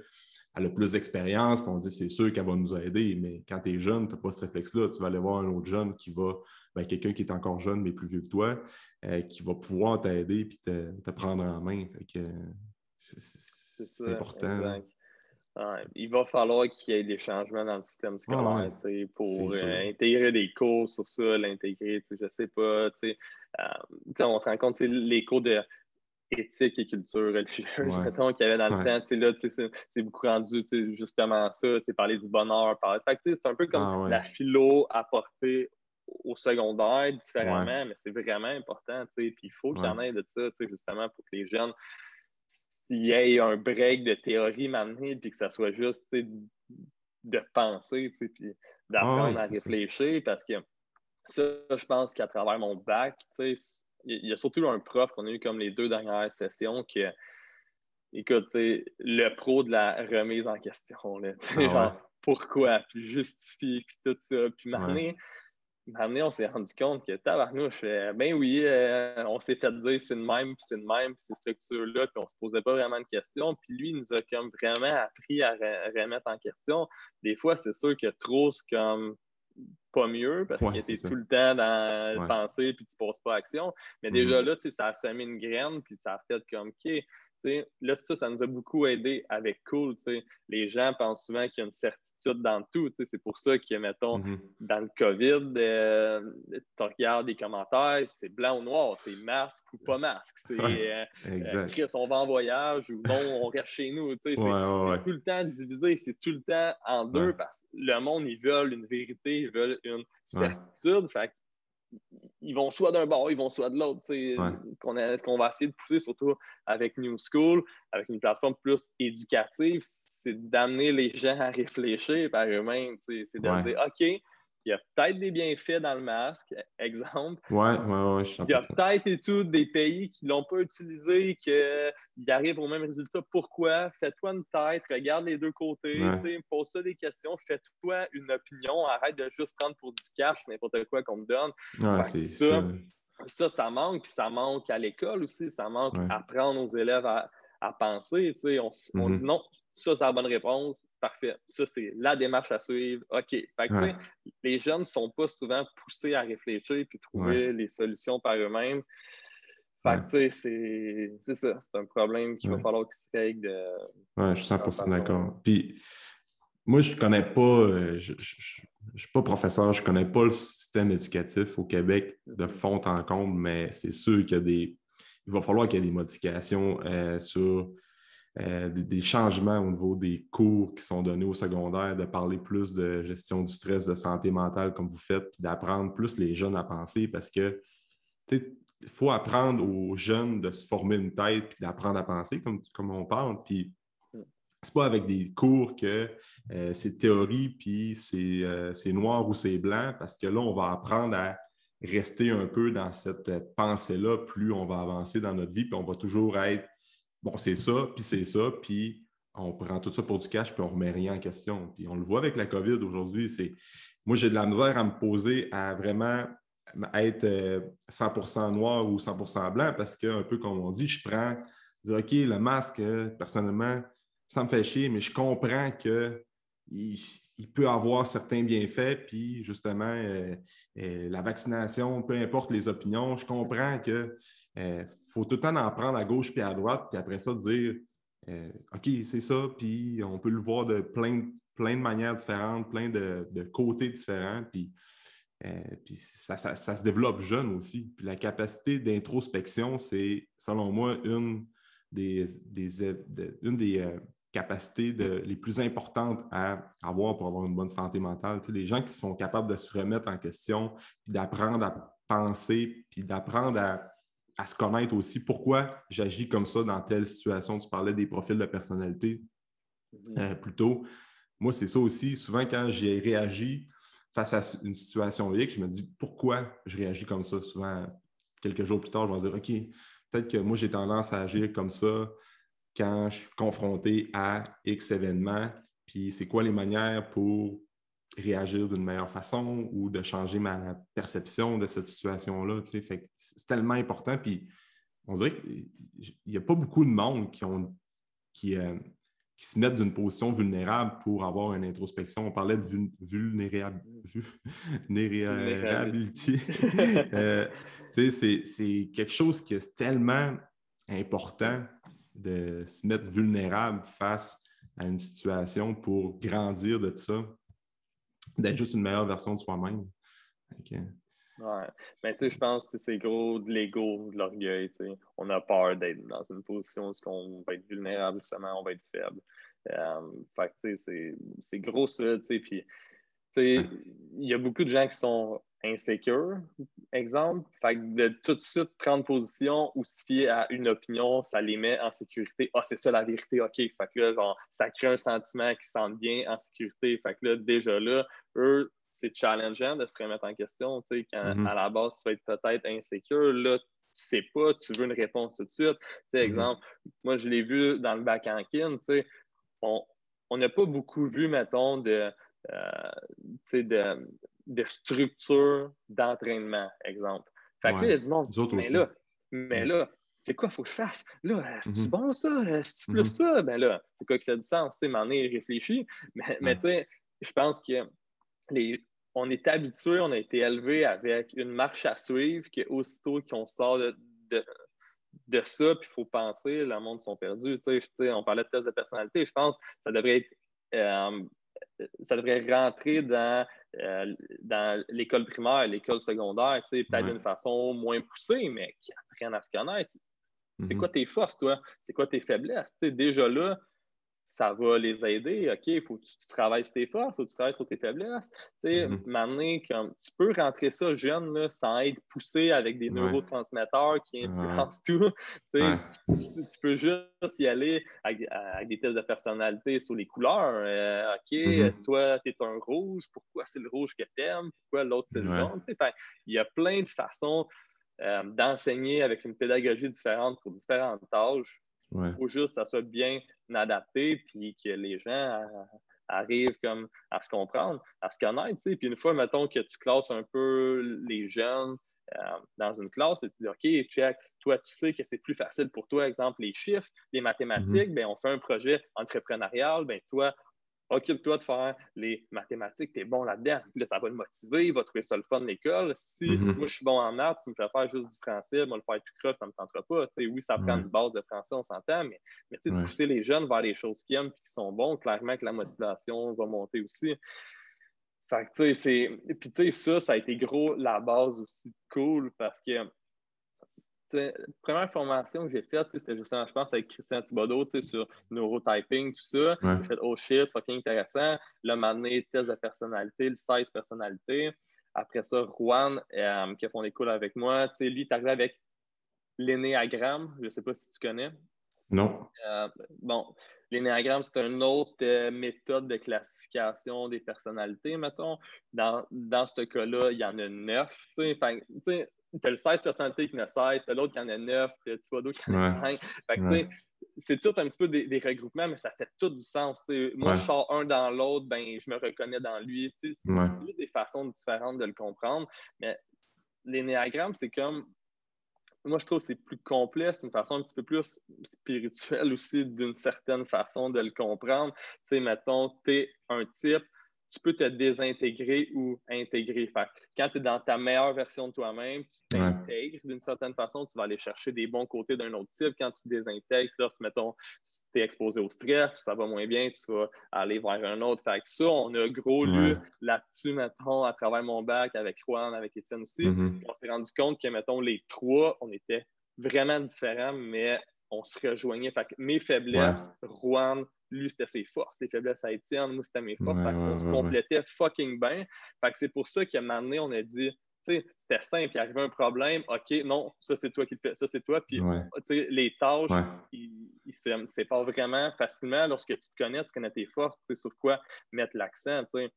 a plus d'expérience, on dit c'est sûr qu'elle va nous aider. Mais quand tu es jeune, tu n'as pas ce réflexe-là. Tu vas aller voir un autre jeune qui va, ben, quelqu'un qui est encore jeune mais plus vieux que toi, euh, qui va pouvoir t'aider et te, te, prendre en main. c'est important. il va falloir qu'il y ait des changements dans le système scolaire pour euh, intégrer des cours sur ça, l'intégrer, je ne sais pas. On se rend compte, les cours de éthique et culture religieuse, mettons, qu'il y avait dans le temps. Là, c'est beaucoup rendu justement ça, parler du bonheur. Parler... c'est un peu comme ah, la philo apportée au secondaire différemment, mais c'est vraiment important. Puis il faut qu'il y en ait de ça, justement, pour que les jeunes, s'il y ait un break de théorie maintenant, puis que ça soit juste de penser, puis d'apprendre à réfléchir, parce que ça, je pense qu'à travers mon bac, il y a surtout un prof qu'on a eu comme les deux dernières sessions qui écoute, le pro de la remise en question, là, ah genre, pourquoi, puis justifier, puis tout ça. Puis maintenant, on s'est rendu compte que tabarnouche, ben oui, euh, on s'est fait dire c'est de même, puis c'est de même, puis ces structures-là, puis on se posait pas vraiment de questions. Puis lui, il nous a comme vraiment appris à, remettre en question. Des fois, c'est sûr que trop, c'est comme pas mieux parce que tu tout le temps dans le penser puis tu poses pas action. Mais mm-hmm. déjà là, ça a semé une graine puis ça a fait comme, OK, là, ça, ça nous a beaucoup aidé avec Cool. Les gens pensent souvent qu'il y a une certitude dans tout. C'est pour ça que, mettons, mm-hmm. dans le COVID, euh, tu regardes les commentaires, c'est blanc ou noir, c'est masque ou pas masque. C'est euh, euh, Chris, on va en voyage ou non, on reste chez nous. C'est tout le temps divisé, c'est tout le temps en deux parce que le monde, ils veulent une vérité, ils veulent une certitude. Fait ils vont soit d'un bord, ils vont soit de l'autre. Ce qu'on va essayer de pousser, surtout avec New School, avec une plateforme plus éducative, c'est d'amener les gens à réfléchir par eux-mêmes. C'est de dire OK, il y a peut-être des bienfaits dans le masque, exemple. Ouais, ouais, ouais. il y a peut-être et tout des pays qui ne l'ont pas utilisé, qu'ils arrivent au même résultat. Pourquoi? Fais-toi une tête, regarde les deux côtés, pose-toi des questions, fais-toi une opinion, arrête de juste prendre pour du cash n'importe quoi qu'on me donne. ça, ça, ça, manque, puis ça manque à l'école aussi, ça manque à apprendre aux élèves à, penser. On, mm-hmm. non, ça, c'est la bonne réponse parfait. Ça, c'est la démarche à suivre. OK. Les jeunes ne sont pas souvent poussés à réfléchir puis trouver les solutions par eux-mêmes. Fait c'est ça. C'est un problème qu'il va falloir qu'ils se règle. De... Ouais, je suis 100% d'accord. Puis, moi, je ne connais pas, euh, je ne suis pas professeur, je ne connais pas le système éducatif au Québec de fond en comble, mais c'est sûr qu'il y a des. Il va falloir qu'il y ait des modifications euh, sur euh, des, changements au niveau des cours qui sont donnés au secondaire, de parler plus de gestion du stress, de santé mentale comme vous faites, puis d'apprendre plus les jeunes à penser parce que il faut apprendre aux jeunes de se former une tête puis d'apprendre à penser comme, comme on parle. Puis c'est pas avec des cours que euh, c'est théorie puis euh, c'est noir ou c'est blanc parce que là, on va apprendre à rester un peu dans cette pensée-là plus on va avancer dans notre vie puis on va toujours être bon, c'est ça, puis c'est ça, puis on prend tout ça pour du cash, puis on remet rien en question. Puis on le voit avec la COVID aujourd'hui, c'est moi, j'ai de la misère à me poser à vraiment être 100% euh, noir ou 100% blanc parce que, un peu comme on dit, je prends, dire, OK, le masque, euh, personnellement, ça me fait chier, mais je comprends qu'il il peut avoir certains bienfaits, puis justement, euh, la vaccination, peu importe les opinions, je comprends que faut tout le temps en prendre à gauche puis à droite, puis après ça, dire euh, OK, c'est ça, puis on peut le voir de plein, plein de manières différentes, plein de, côtés différents, puis, euh, puis ça, se développe jeune aussi. Puis la capacité d'introspection, c'est, selon moi, une des, une des capacités les plus importantes à avoir pour avoir une bonne santé mentale. Tu les gens qui sont capables de se remettre en question, puis d'apprendre à penser, puis d'apprendre à à se connaître aussi. Pourquoi j'agis comme ça dans telle situation? Tu parlais des profils de personnalité mm-hmm. euh, plutôt. Moi, c'est ça aussi. Souvent, quand j'ai réagi face à une situation X, je me dis pourquoi je réagis comme ça? Souvent, quelques jours plus tard, je vais me dire OK, peut-être que moi, j'ai tendance à agir comme ça quand je suis confronté à X événements. Puis, c'est quoi les manières pour réagir d'une meilleure façon ou de changer ma perception de cette situation-là. c'est tellement important. Puis on dirait qu'il n'y a pas beaucoup de monde qui, ont, qui, euh, qui se mettent d'une position vulnérable pour avoir une introspection. On parlait de vulnérabilité. Euh, c'est quelque chose qui est tellement important de se mettre vulnérable face à une situation pour grandir de ça d'être juste une meilleure version de soi-même. Ouais. Mais tu sais, je pense que c'est gros de l'ego, de l'orgueil. On a peur d'être dans une position où on va être vulnérable, justement, on va être faible. Euh, fait tu sais, c'est gros ça, tu sais. Puis, tu sais, il y a beaucoup de gens qui sont insécures, exemple. Fait que de tout de suite prendre position ou se fier à une opinion, ça les met en sécurité. Ah, c'est ça la vérité, OK. Fait que là, genre, ça crée un sentiment qui sentent bien en sécurité. Fait que là, déjà là, eux, c'est challengeant de se remettre en question. Tu sais, quand mm-hmm. à la base, tu vas être peut-être insécure, là, tu sais pas, tu veux une réponse tout de suite. Tu sais, mm-hmm. exemple, moi, je l'ai vu dans le bac en kin, tu sais, on n'a pas beaucoup vu, mettons, de, euh, de, de structure d'entraînement, exemple. Fait que là, il y a du monde. Mais là, mais là, c'est quoi il faut que je fasse? Là, c'est-tu mm-hmm. bon ça? C'est-tu plus ça? Ben là, c'est quoi qui a du sens? Tu sais, m'en est réfléchi. Mais, mais tu sais, je pense que on est habitué, on a été élevé avec une marche à suivre qui aussitôt qu'on sort de, de, ça, puis il faut penser, le monde sont perdus. Tu sais, on parlait de test de personnalité, je pense que ça devrait être euh, ça devrait rentrer dans, euh, dans l'école primaire, l'école secondaire, tu sais, peut-être d'une façon moins poussée, mais qui apprennent à se connaître. C'est mm-hmm. quoi tes forces, toi? C'est quoi tes faiblesses? Tu sais, déjà là, ça va les aider. OK, il faut que tu travailles sur tes forces, il faut que tu travailles sur tes faiblesses. Tu sais, mm-hmm. comme, tu peux rentrer ça jeune là, sans être poussé avec des neurotransmetteurs qui influencent tout. Tu, sais, tu, peux juste y aller avec, des tests de personnalité sur les couleurs. Euh, OK, mm-hmm. toi, tu es un rouge, pourquoi c'est le rouge que tu aimes? Pourquoi l'autre c'est le jaune? Tu sais, il y a plein de façons euh, d'enseigner avec une pédagogie différente pour différentes tâches. Il faut juste que ça soit bien adapté, puis que les gens arrivent comme à se comprendre, à se connaître. Puis une fois, mettons que tu classes un peu les jeunes euh, dans une classe, tu dis OK, check, toi, tu sais que c'est plus facile pour toi, exemple, les chiffres, les mathématiques, mm-hmm. ben, on fait un projet entrepreneurial, ben, toi, occupe-toi de faire les mathématiques, tu es bon là-dedans. Là, ça va le motiver, il va trouver ça le fun de l'école. Si mm-hmm. moi je suis bon en maths, tu me fais faire juste du français, moi le faire tout croche, ça ne me tentera pas. oui, ça prend une base de français, on s'entend, mais, mais tu sais, pousser les jeunes vers les choses qu'ils aiment et qui sont bons, clairement que la motivation va monter aussi. Fait que, tu sais, c'est. Puis, tu sais, ça, ça a été gros la base aussi cool parce que première formation que j'ai faite, c'était justement, je pense, avec Christian Thibodeau sur neurotyping, tout ça. J'ai fait Oh shit, c'est intéressant. Là, donné, test de personnalité, le 16 personnalité. Après ça, Juan, euh, qui a fait des avec moi, lui, est arrivé avec l'énéagramme. Je ne sais pas si tu connais. Non. Euh, bon, l'énéagramme, c'est une autre euh, méthode de classification des personnalités, mettons. Dans, dans ce cas-là, il y en a neuf. Tu sais, tu as le 16 personnalités qui en a 16, tu as l'autre qui en a 9, tu as d'autres qui en a 5. Fait que, c'est tout un petit peu des, regroupements, mais ça fait tout du sens. Moi, je sors un dans l'autre, ben, je me reconnais dans lui. C'est juste des façons différentes de le comprendre. Mais l'énéagramme, c'est comme. Moi, je trouve que c'est plus complet, c'est une façon un petit peu plus spirituelle aussi, d'une certaine façon de le comprendre. Tu sais, mettons, tu es un type, tu peux te désintégrer ou intégrer. quand tu es dans ta meilleure version de toi-même, tu t'intègres d'une certaine façon, tu vas aller chercher des bons côtés d'un autre type. Quand tu te désintègres, si, mettons, tu es exposé au stress, ça va moins bien, tu vas aller vers un autre. Fait ça, on a gros lu là-dessus, mettons, à travers mon bac avec Juan, avec Étienne aussi. Mm-hmm. On s'est rendu compte que, mettons, les trois, on était vraiment différents, mais on se rejoignait. Fait mes faiblesses, Juan, lui, c'était ses forces, les faiblesses à Étienne, moi, c'était mes forces. on se complétait fucking bien. Fait que c'est pour ça qu'à un moment donné, on a dit, tu sais, c'était simple, il arrivait un problème, OK, non, ça c'est toi qui le fais, ça c'est toi. Puis, sais, les tâches, ils, ils se séparent vraiment facilement lorsque tu te connais, tu connais tes forces, tu sais, sur quoi mettre l'accent, tu sais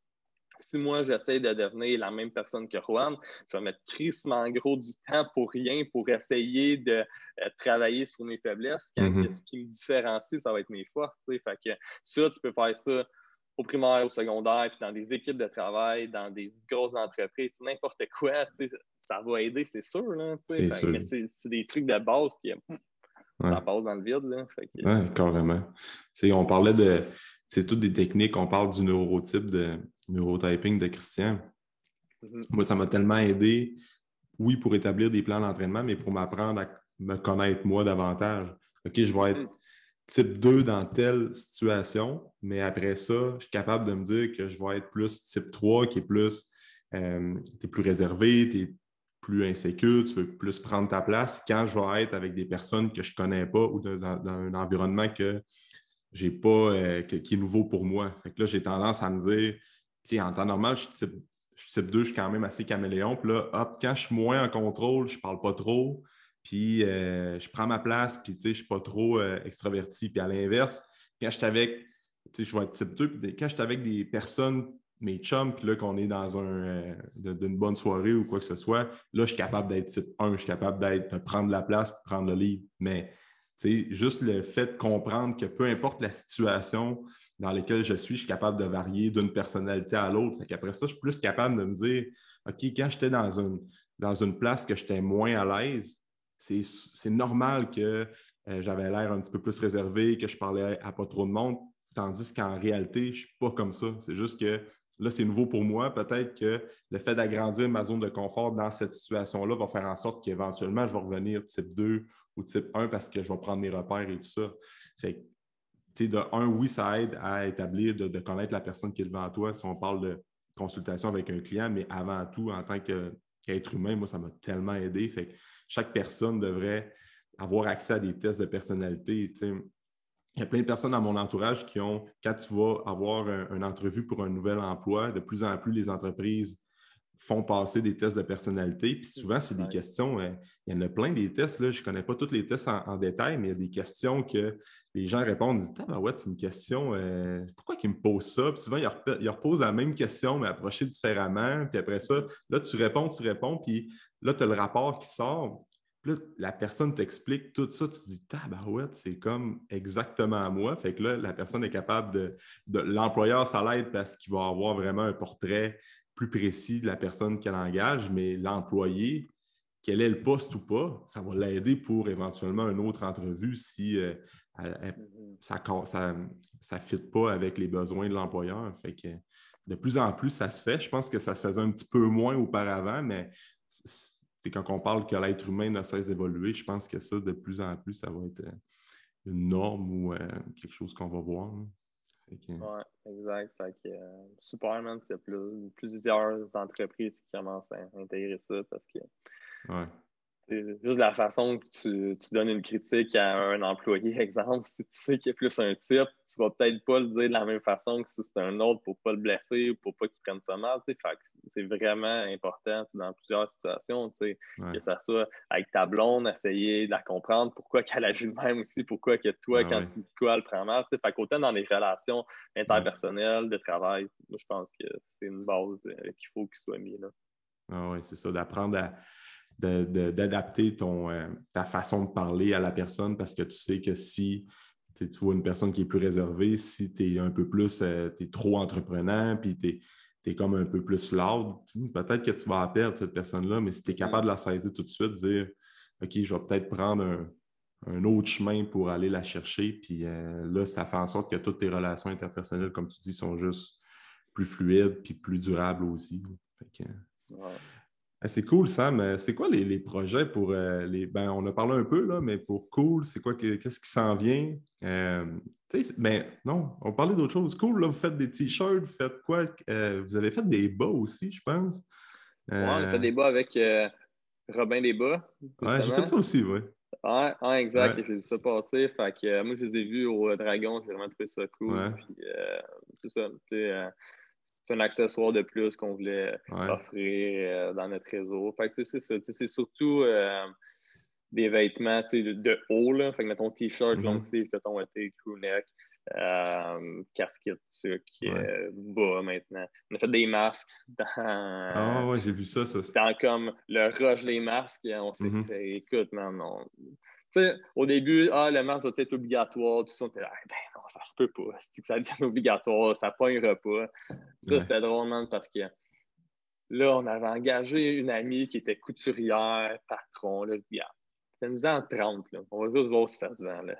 si moi j'essaie de devenir la même personne que Juan, je vais mettre crissement gros du temps pour rien pour essayer de euh, travailler sur mes faiblesses. Quand mm-hmm. ce qui me différencie, ça va être mes forces. Fait que ça, tu peux faire ça au primaire, au secondaire, puis dans des équipes de travail, dans des grosses entreprises, n'importe quoi, ça va aider, c'est sûr. Là, mais c'est des trucs de base qui ça passe dans le vide. Là, Oui, carrément. on parlait de. C'est toutes des techniques, on parle du neurotype de neurotyping de Christian. Mm-hmm. Moi, ça m'a tellement aidé, oui, pour établir des plans d'entraînement, mais pour m'apprendre à me connaître moi davantage. OK, je vais être mm. type 2 dans telle situation, mais après ça, je suis capable de me dire que je vais être plus type 3, qui est plus, euh, es plus réservé, tu es plus insécure, tu veux plus prendre ta place. Quand je vais être avec des personnes que je ne connais pas ou dans, un environnement que j'ai pas, euh, qui est nouveau pour moi. Fait que là, j'ai tendance à me dire, en temps normal, je suis type, je type 2, je suis quand même assez caméléon. Puis là, hop, quand je suis moins en contrôle, je ne parle pas trop, puis euh, je prends ma place, puis je ne suis pas trop euh, extraverti. Puis à l'inverse, quand je suis avec, je vais être type 2, puis quand je suis avec des personnes mes chums, puis là, qu'on est dans un, d'une bonne soirée ou quoi que ce soit, là, je suis capable d'être type 1, je suis capable d'être, de prendre la place, prendre le lead. Mais juste le fait de comprendre que peu importe la situation dans laquelle je suis, je suis capable de varier d'une personnalité à l'autre. Après ça, je suis plus capable de me dire, OK, quand j'étais dans une, dans une place que j'étais moins à l'aise, c'est normal que euh, j'avais l'air un petit peu plus réservé, que je parlais à pas trop de monde, tandis qu'en réalité, je ne suis pas comme ça. C'est juste que là, c'est nouveau pour moi. Peut-être que le fait d'agrandir ma zone de confort dans cette situation-là va faire en sorte qu'éventuellement, je vais revenir type 2 ou type 1 parce que je vais prendre mes repères et tout ça. De un, oui, ça aide à établir, de, connaître la personne qui est devant toi si on parle de consultation avec un client, mais avant tout, en tant qu'être humain, moi, ça m'a tellement aidé. Chaque personne devrait avoir accès à des tests de personnalité. Il y a plein de personnes dans mon entourage qui ont, quand tu vas avoir une entrevue pour un nouvel emploi, de plus en plus les entreprises font passer des tests de personnalité. Puis souvent, c'est des questions, euh, il y en a plein des tests, là, je ne connais pas tous les tests en, détail, mais il y a des questions que les gens répondent, ils disent Ah ouais, c'est une question, euh, pourquoi qu'ils me posent ça? Puis souvent, ils, reposent la même question, mais approchée différemment. Puis après ça, là, tu réponds, tu réponds, puis là, tu as le rapport qui sort. Puis là, la personne t'explique tout ça, tu te dis Tabarouette, c'est comme exactement moi. Fait que là, la personne est capable de. de L'employeur, ça l'aide parce qu'il va avoir vraiment un portrait plus précis de la personne qu'elle engage, mais l'employé, quel est le poste ou pas, ça va l'aider pour éventuellement une autre entrevue si euh, mm-hmm. ça ne fit pas avec les besoins de l'employeur. Fait que de plus en plus, ça se fait. Je pense que ça se faisait un petit peu moins auparavant, mais c'est quand on parle que l'être humain ne cesse d'évoluer, je pense que ça, de plus en plus, ça va être euh, une norme ou euh, quelque chose qu'on va voir. Oui, exact. Fait que, euh, Superman, c'est plus, plusieurs entreprises qui commencent à intégrer ça parce que ouais. C'est juste la façon que tu, donnes une critique à un employé, exemple, si tu sais qu'il y a plus un type, tu vas peut-être pas le dire de la même façon que si c'est un autre pour pas le blesser ou pour pas qu'il prenne ça mal. c'est vraiment important dans plusieurs situations, que ça soit avec ta blonde, essayer de la comprendre, pourquoi qu'elle agit de même aussi, pourquoi que toi, quand tu dis quoi, elle prend mal. Fait qu'autant dans les relations interpersonnelles, de travail, je pense que c'est une base euh, qu'il faut qu'il soit mis là. Ah oui, c'est ça, d'apprendre à d'adapter ton euh, ta façon de parler à la personne parce que tu sais que si tu vois une personne qui est plus réservée, si tu es un peu plus, euh, tu es trop entreprenant, puis tu es, comme un peu plus loud, peut-être que tu vas perdre cette personne-là, mais si tu es capable de la saisir tout de suite, dire OK, je vais peut-être prendre un, autre chemin pour aller la chercher, puis euh, là, ça fait en sorte que toutes tes relations interpersonnelles, comme tu dis, sont juste plus fluides puis plus durables aussi. Ah, c'est cool, Sam. Euh, c'est quoi les, projets pour euh, les. Ben, on a parlé un peu, là, mais pour cool, c'est quoi qu'est-ce qui s'en vient? Euh, ben non, on parlait d'autre chose. Cool, là, vous faites des t-shirts, vous faites quoi? vous avez fait des bas aussi, je pense. Oui, on a fait des bas avec Robin Desbas. Ouais, j'ai fait ça aussi, oui. Ouais, ouais, exact. J'ai vu ça passer. Fait que moi, je les ai vus au Dragon, j'ai vraiment trouvé ça cool. Puis, tout ça c'est un accessoire de plus qu'on voulait offrir euh, dans notre réseau. Fait que c'est surtout euh, des vêtements de, haut, là. Fait que mettons t-shirt, mm -hmm. long sleeve, mettons crew neck, euh, casquette, qui est bas maintenant. On a fait des masques dans. Ah ouais, j'ai vu ça, ça. Dans comme le rush des masques. On s'est mm-hmm. fait, écoute, man, on, au début, ah, le masque va être obligatoire, tout ça, on était là, ben non, ça se peut pas. que ça devient obligatoire, ça pognera pas. Ça, c'était drôle, man, parce que là, on avait engagé une amie qui était couturière, patron, là, ah, ça nous en 30, là. On va juste voir si ça se vend, là.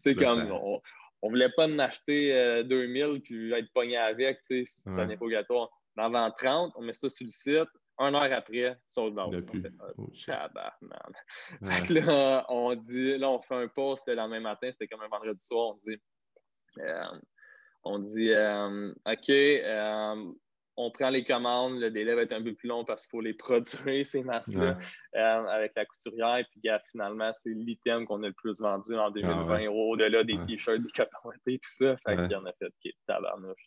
C'est comme, on, on voulait pas en acheter 2000 euh, puis être pogné avec, tu sais, si ça n'est pas obligatoire. On en vend 30, on met ça sur le site, un heure après, sold out. Depuis. Oh, fait, là, on dit, là, on fait un post le lendemain matin, c'était comme un vendredi soir, on dit, euh, on dit, euh, OK, euh, on prend les commandes, le délai va être un peu plus long parce qu'il faut les produire, ces masques-là, avec la couturière. Puis, finalement, c'est l'item qu'on a le plus vendu en 2020, ah au-delà des t-shirts, des cotons et tout ça. Fait qu'il y en a fait qui est tabarnouche.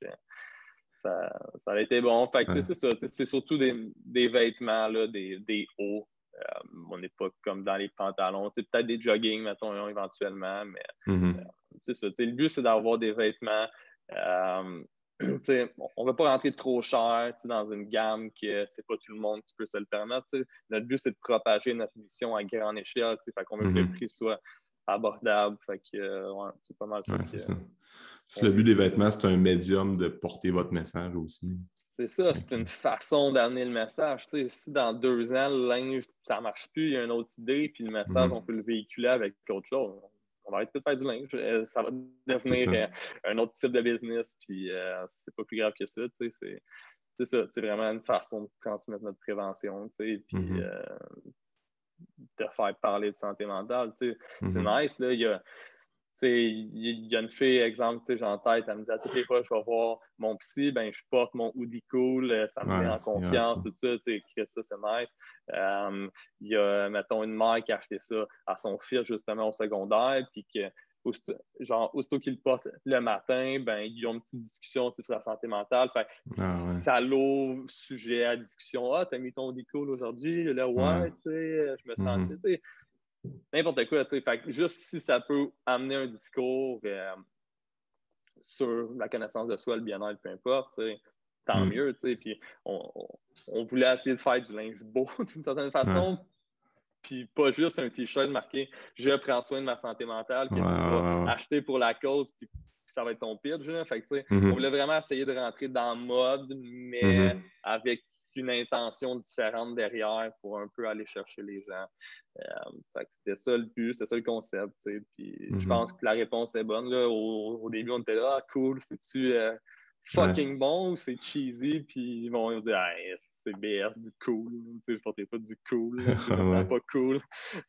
Ça, ça a été bon. Fait que c'est ça. C'est surtout des, des vêtements, là, des, des hauts. Euh, on n'est pas comme dans les pantalons. Peut-être des jogging, mettons, éventuellement, mais mm-hmm. euh, c'est ça. Le but, c'est d'avoir des vêtements. Euh, on ne veut pas rentrer trop cher dans une gamme que c'est pas tout le monde qui peut se le permettre. Notre but, c'est de propager notre mission à grande échelle. Fait qu'on veut que le mm-hmm. prix soit abordable. Fait que, c'est pas mal ça. le but des vêtements, c'est un médium de porter votre message aussi. C'est ça, c'est une façon d'amener le message. si dans deux ans, le linge, ça ne marche plus, il y a une autre idée, puis le message, mm-hmm. on peut le véhiculer avec autre chose. On va arrêter de faire du linge. Euh, ça va devenir euh, un autre type de business, puis euh, c'est pas plus grave que ça. C'est ça, c'est vraiment une façon de transmettre notre prévention, puis mm-hmm. De faire parler de santé mentale. C'est mm-hmm. nice, là. Il y a, il y a une fille, exemple, j'ai en tête, elle me dit à toutes les fois que je vais voir mon psy, ben, je porte mon hoodie cool, euh, ça me met en confiance, tout ça, tu sais, ça, c'est nice. Euh, il y a, mettons, une mère qui a acheté ça à son fils, justement, au secondaire, puis que, genre, aussitôt qu'il le porte le matin, ben, ils ont une petite discussion sur la santé mentale. Fait ah, ça l'ouvre sujet à discussion. Ah, t'as mis ton hoodie cool aujourd'hui? Là, ouais, tu sais, je me sens, mm-hmm. tu sais n'importe quoi, tu sais. juste si ça peut amener un discours euh, sur la connaissance de soi, le bien-être, peu importe, tant mm. mieux, tu sais. Puis on, voulait essayer de faire du linge beau d'une certaine façon. Puis pas juste un t-shirt marqué Je prends soin de ma santé mentale, que tu vas acheter pour la cause, puis ça va être ton pitch. Fait que, mm-hmm. On voulait vraiment essayer de rentrer dans le mode, mais mm-hmm. avec une intention différente derrière pour un peu aller chercher les gens. Euh, c'était ça le but, c'était ça le concept. Puis je mhm. pense que la réponse est bonne. Là. Au, début, on était là, ah, cool, c'est-tu euh, fucking bon ou c'est cheesy? Puis ils vont dire, c'est BS, du cool. Je portais pas du cool, c'est pas cool.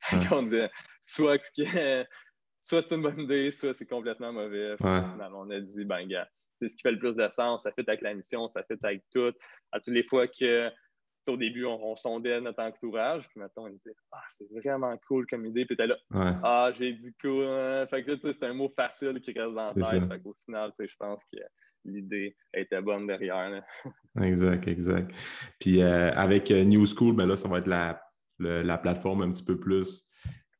on disait, soit, soit c'est une bonne idée, soit c'est complètement mauvais. On a dit, ben, gars, c'est ce qui fait le plus de sens, ça fait avec la mission, ça fait avec tout. À toutes les fois que au début, on, sondait notre entourage, puis maintenant, on disait Ah, c'est vraiment cool comme idée. Puis t'es là Ah, j'ai dit cool. Hein. Fait que c'est un mot facile qui reste dans la tête. Fait qu'au final, je pense que l'idée était bonne derrière. exact, exact. Puis euh, avec euh, New School, ben là, ça va être la, la plateforme un petit peu plus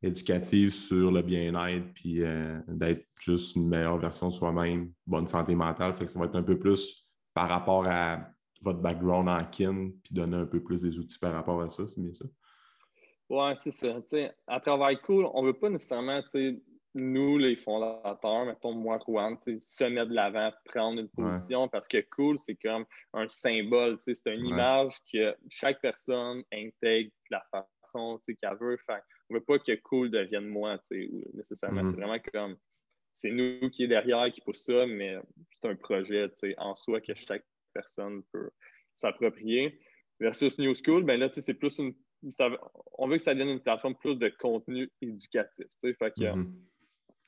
éducative sur le bien-être, puis euh, d'être juste une meilleure version de soi-même, bonne santé mentale. Fait que ça va être un peu plus par rapport à votre background en kin, puis donner un peu plus des outils par rapport à ça, c'est bien ça? Oui, c'est ça. à travers Cool, on ne veut pas nécessairement, nous, les fondateurs, mettons moi, Juan, se mettre de l'avant, prendre une position, parce que Cool, c'est comme un symbole, c'est une image que chaque personne intègre de la façon qu'elle veut. Fait, on ne veut pas que Cool devienne moi, nécessairement. C'est mm-hmm. vraiment comme c'est nous qui est derrière qui pousse ça, mais c'est un projet en soi que chaque personne peut s'approprier. Versus New School, ben là, c'est plus une. on veut que ça devienne une plateforme plus de contenu éducatif. Fait que, mm-hmm.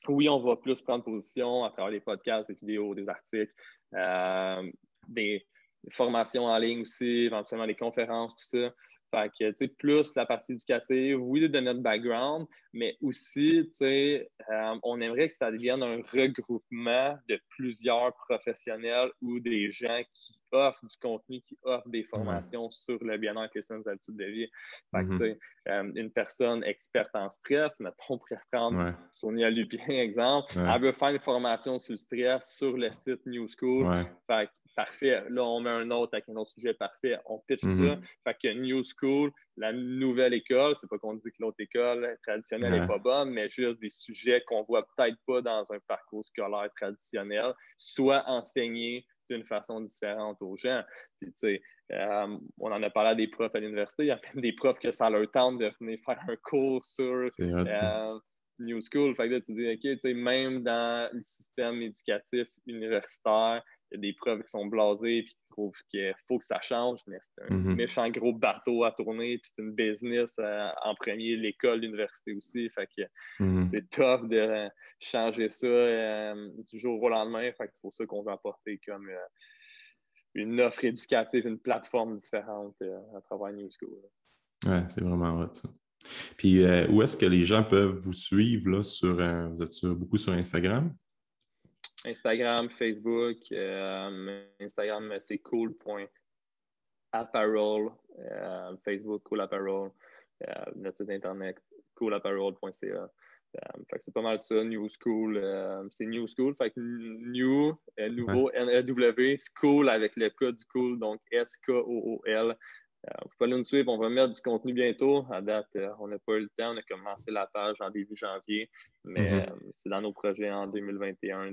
Oui, on va plus prendre position à travers des podcasts, des vidéos, des articles, euh, des formations en ligne aussi, éventuellement des conférences, tout ça. Fait que, tu sais, plus la partie éducative, oui, de notre background, mais aussi, tu sais, euh, on aimerait que ça devienne un regroupement de plusieurs professionnels ou des gens qui offrent du contenu, qui offrent des formations sur le bien-être et les habitudes de vie. Fait que, mm-hmm. tu sais, euh, une personne experte en stress, mettons, on pourrait prendre Sonia Lupien, exemple, elle veut faire une formation sur le stress sur le site New School. Fait parfait. Là, on met un autre avec un autre sujet parfait. On pitch ça. Mm-hmm. Fait que New School, la nouvelle école, c'est pas qu'on dit que l'autre école traditionnelle n'est pas bonne, mais juste des sujets qu'on voit peut-être pas dans un parcours scolaire traditionnel, soit enseignés d'une façon différente aux gens. Puis, tu sais, euh, on en a parlé à des profs à l'université. Il y a même des profs que ça leur tente de venir faire un cours sur euh, New School. Fait que là, tu dis, OK, tu sais, même dans le système éducatif universitaire, il y a des profs qui sont blasés et qui trouvent qu'il faut que ça change, mais c'est un mm-hmm. méchant gros bateau à tourner, puis c'est une business euh, en premier, l'école, l'université aussi. Fait que mm-hmm. c'est tough de changer ça euh, du jour au lendemain. Fait que c'est pour ça qu'on veut apporter comme euh, une offre éducative, une plateforme différente à travers New School. Oui, c'est vraiment vrai ça. Puis où est-ce que les gens peuvent vous suivre là, sur vous êtes beaucoup sur Instagram? Instagram, Facebook. Instagram, c'est cool.apparel. Facebook, cool apparel. notre site internet, coolapparel.ca. Euh, c'est pas mal ça, New School. Euh, c'est New School. Fait que New, euh, nouveau, N-E-W, School avec le K du cool, donc S-K-O-O-L. Vous pouvez nous suivre, on va mettre du contenu bientôt. À date, on n'a pas eu le temps, on a commencé la page en début janvier, mais mm-hmm. c'est dans nos projets en 2021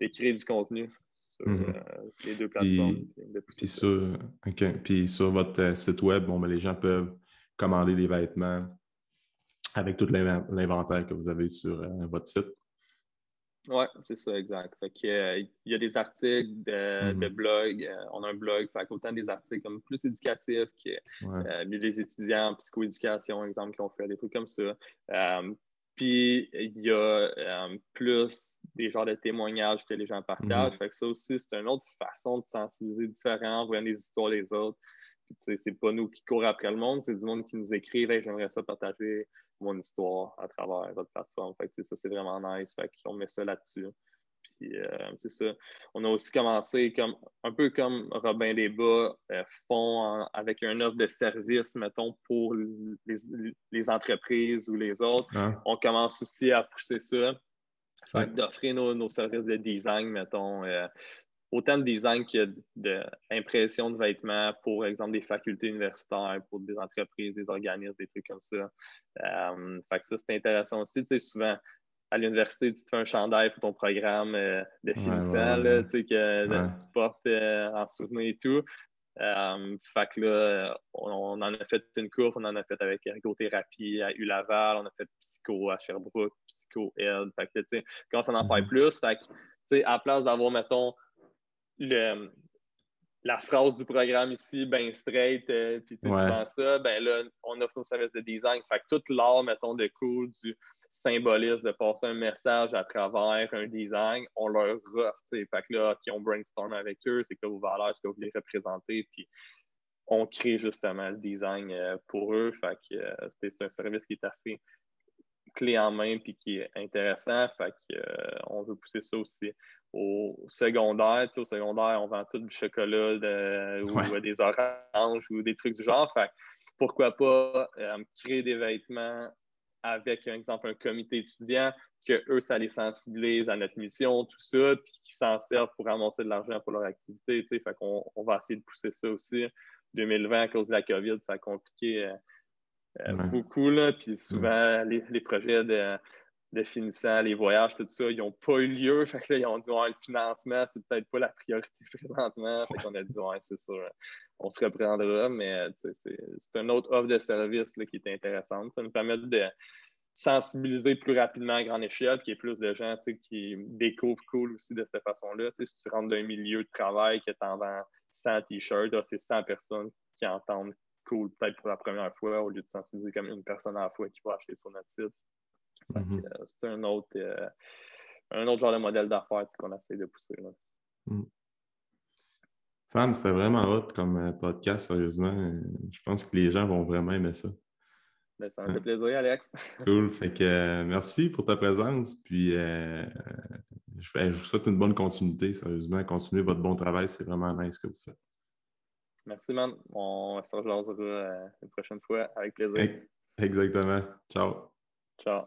d'écrire du contenu sur mm-hmm. les deux plateformes. Puis, sur, puis sur votre site web, bon, ben, les gens peuvent commander des vêtements avec tout l'inventaire que vous avez sur euh, votre site. Oui, c'est ça, exact. Euh, il y a des articles de, mm-hmm. blog. Euh, on a un blog, fait autant des articles comme plus éducatifs que des étudiants en psychoéducation, exemple, qui ont fait des trucs comme ça. puis il y a plus des genres de témoignages que les gens partagent. Mm-hmm. Fait que ça aussi, c'est une autre façon de sensibiliser différents, voir les histoires des autres. C'est pas nous qui courons après le monde, c'est du monde qui nous écrit J'aimerais ça partager mon histoire à travers votre plateforme. Fait ça, c'est vraiment nice. Fait qu'on met ça là-dessus. Puis euh, c'est ça. On a aussi commencé comme un peu comme Robin Desbas euh, font avec un offre de service, mettons, pour les, entreprises ou les autres. Ah. On commence aussi à pousser ça. D'offrir nos, services de design, mettons. Euh, autant de design que d'impression de, vêtements pour exemple des facultés universitaires, pour des entreprises, des organismes, des trucs comme ça. Euh, fait que ça, c'est intéressant aussi. Tu sais, souvent, à l'université, tu te fais un chandail pour ton programme euh, de finissant, tu sais, que tu portes euh, en souvenir et tout. fait que là, on, en a fait une course, on en a fait avec ergothérapie à U-Laval, on a fait psycho à Sherbrooke, psycho-ed. Fait que, tu sais, quand on en fait mm-hmm. plus, fait que, tu sais, à place d'avoir, mettons, le, la phrase du programme ici, ben straight, euh, puis tu ouais. ça, ben là, on offre nos services de design. Fait que tout l'art, mettons, de cours du symbolisme, de passer un message à travers un design, on leur offre, Fait que là, qui on brainstorm avec eux, c'est que vos valeurs, ce que vous voulez représenter, puis on crée justement le design euh, pour eux. Fait que euh, c'est un service qui est assez clé en main puis qui est intéressant. Fait que, on veut pousser ça aussi au secondaire. au secondaire, on vend tout du chocolat ou des oranges ou des trucs du genre. Fait pourquoi pas euh, créer des vêtements avec, par exemple, un comité étudiant, que eux, ça les sensibilise à notre mission, tout ça, puis qu'ils s'en servent pour ramasser de l'argent pour leur activité. Fait qu'on on va essayer de pousser ça aussi. 2020, à cause de la COVID, ça a compliqué euh, euh, beaucoup. Là, puis souvent, les, projets de de finissant, les voyages, tout ça, ils n'ont pas eu lieu. Ils ont dit, ouais, le financement, c'est peut-être pas la priorité présentement. Fait qu'on a dit, ouais, c'est sûr, on se reprendra, mais c'est une autre offre de service là, qui est intéressante. Ça nous permet de sensibiliser plus rapidement à grande échelle, qu'il y ait plus de gens qui découvrent cool aussi de cette façon-là. Si tu rentres dans un milieu de travail que tu en vends 100 t-shirts, c'est 100 personnes qui entendent cool peut-être pour la première fois au lieu de sensibiliser comme une personne à la fois qui va acheter sur notre site. Mhm. Euh, c'est un autre, euh, un autre genre de modèle d'affaires qu'on essaie de pousser. Mhm. Sam, c'était vraiment hot comme euh, podcast, sérieusement. Je pense que les gens vont vraiment aimer ça. Ben, ça m'a fait plaisir, Alex. cool. Fait que merci pour ta présence. Puis je, vous souhaite une bonne continuité, sérieusement. Continuez votre bon travail, c'est vraiment nice ce que vous faites. Merci, man. On se rejoindra une prochaine fois avec plaisir. Exactement. Ciao. Ciao.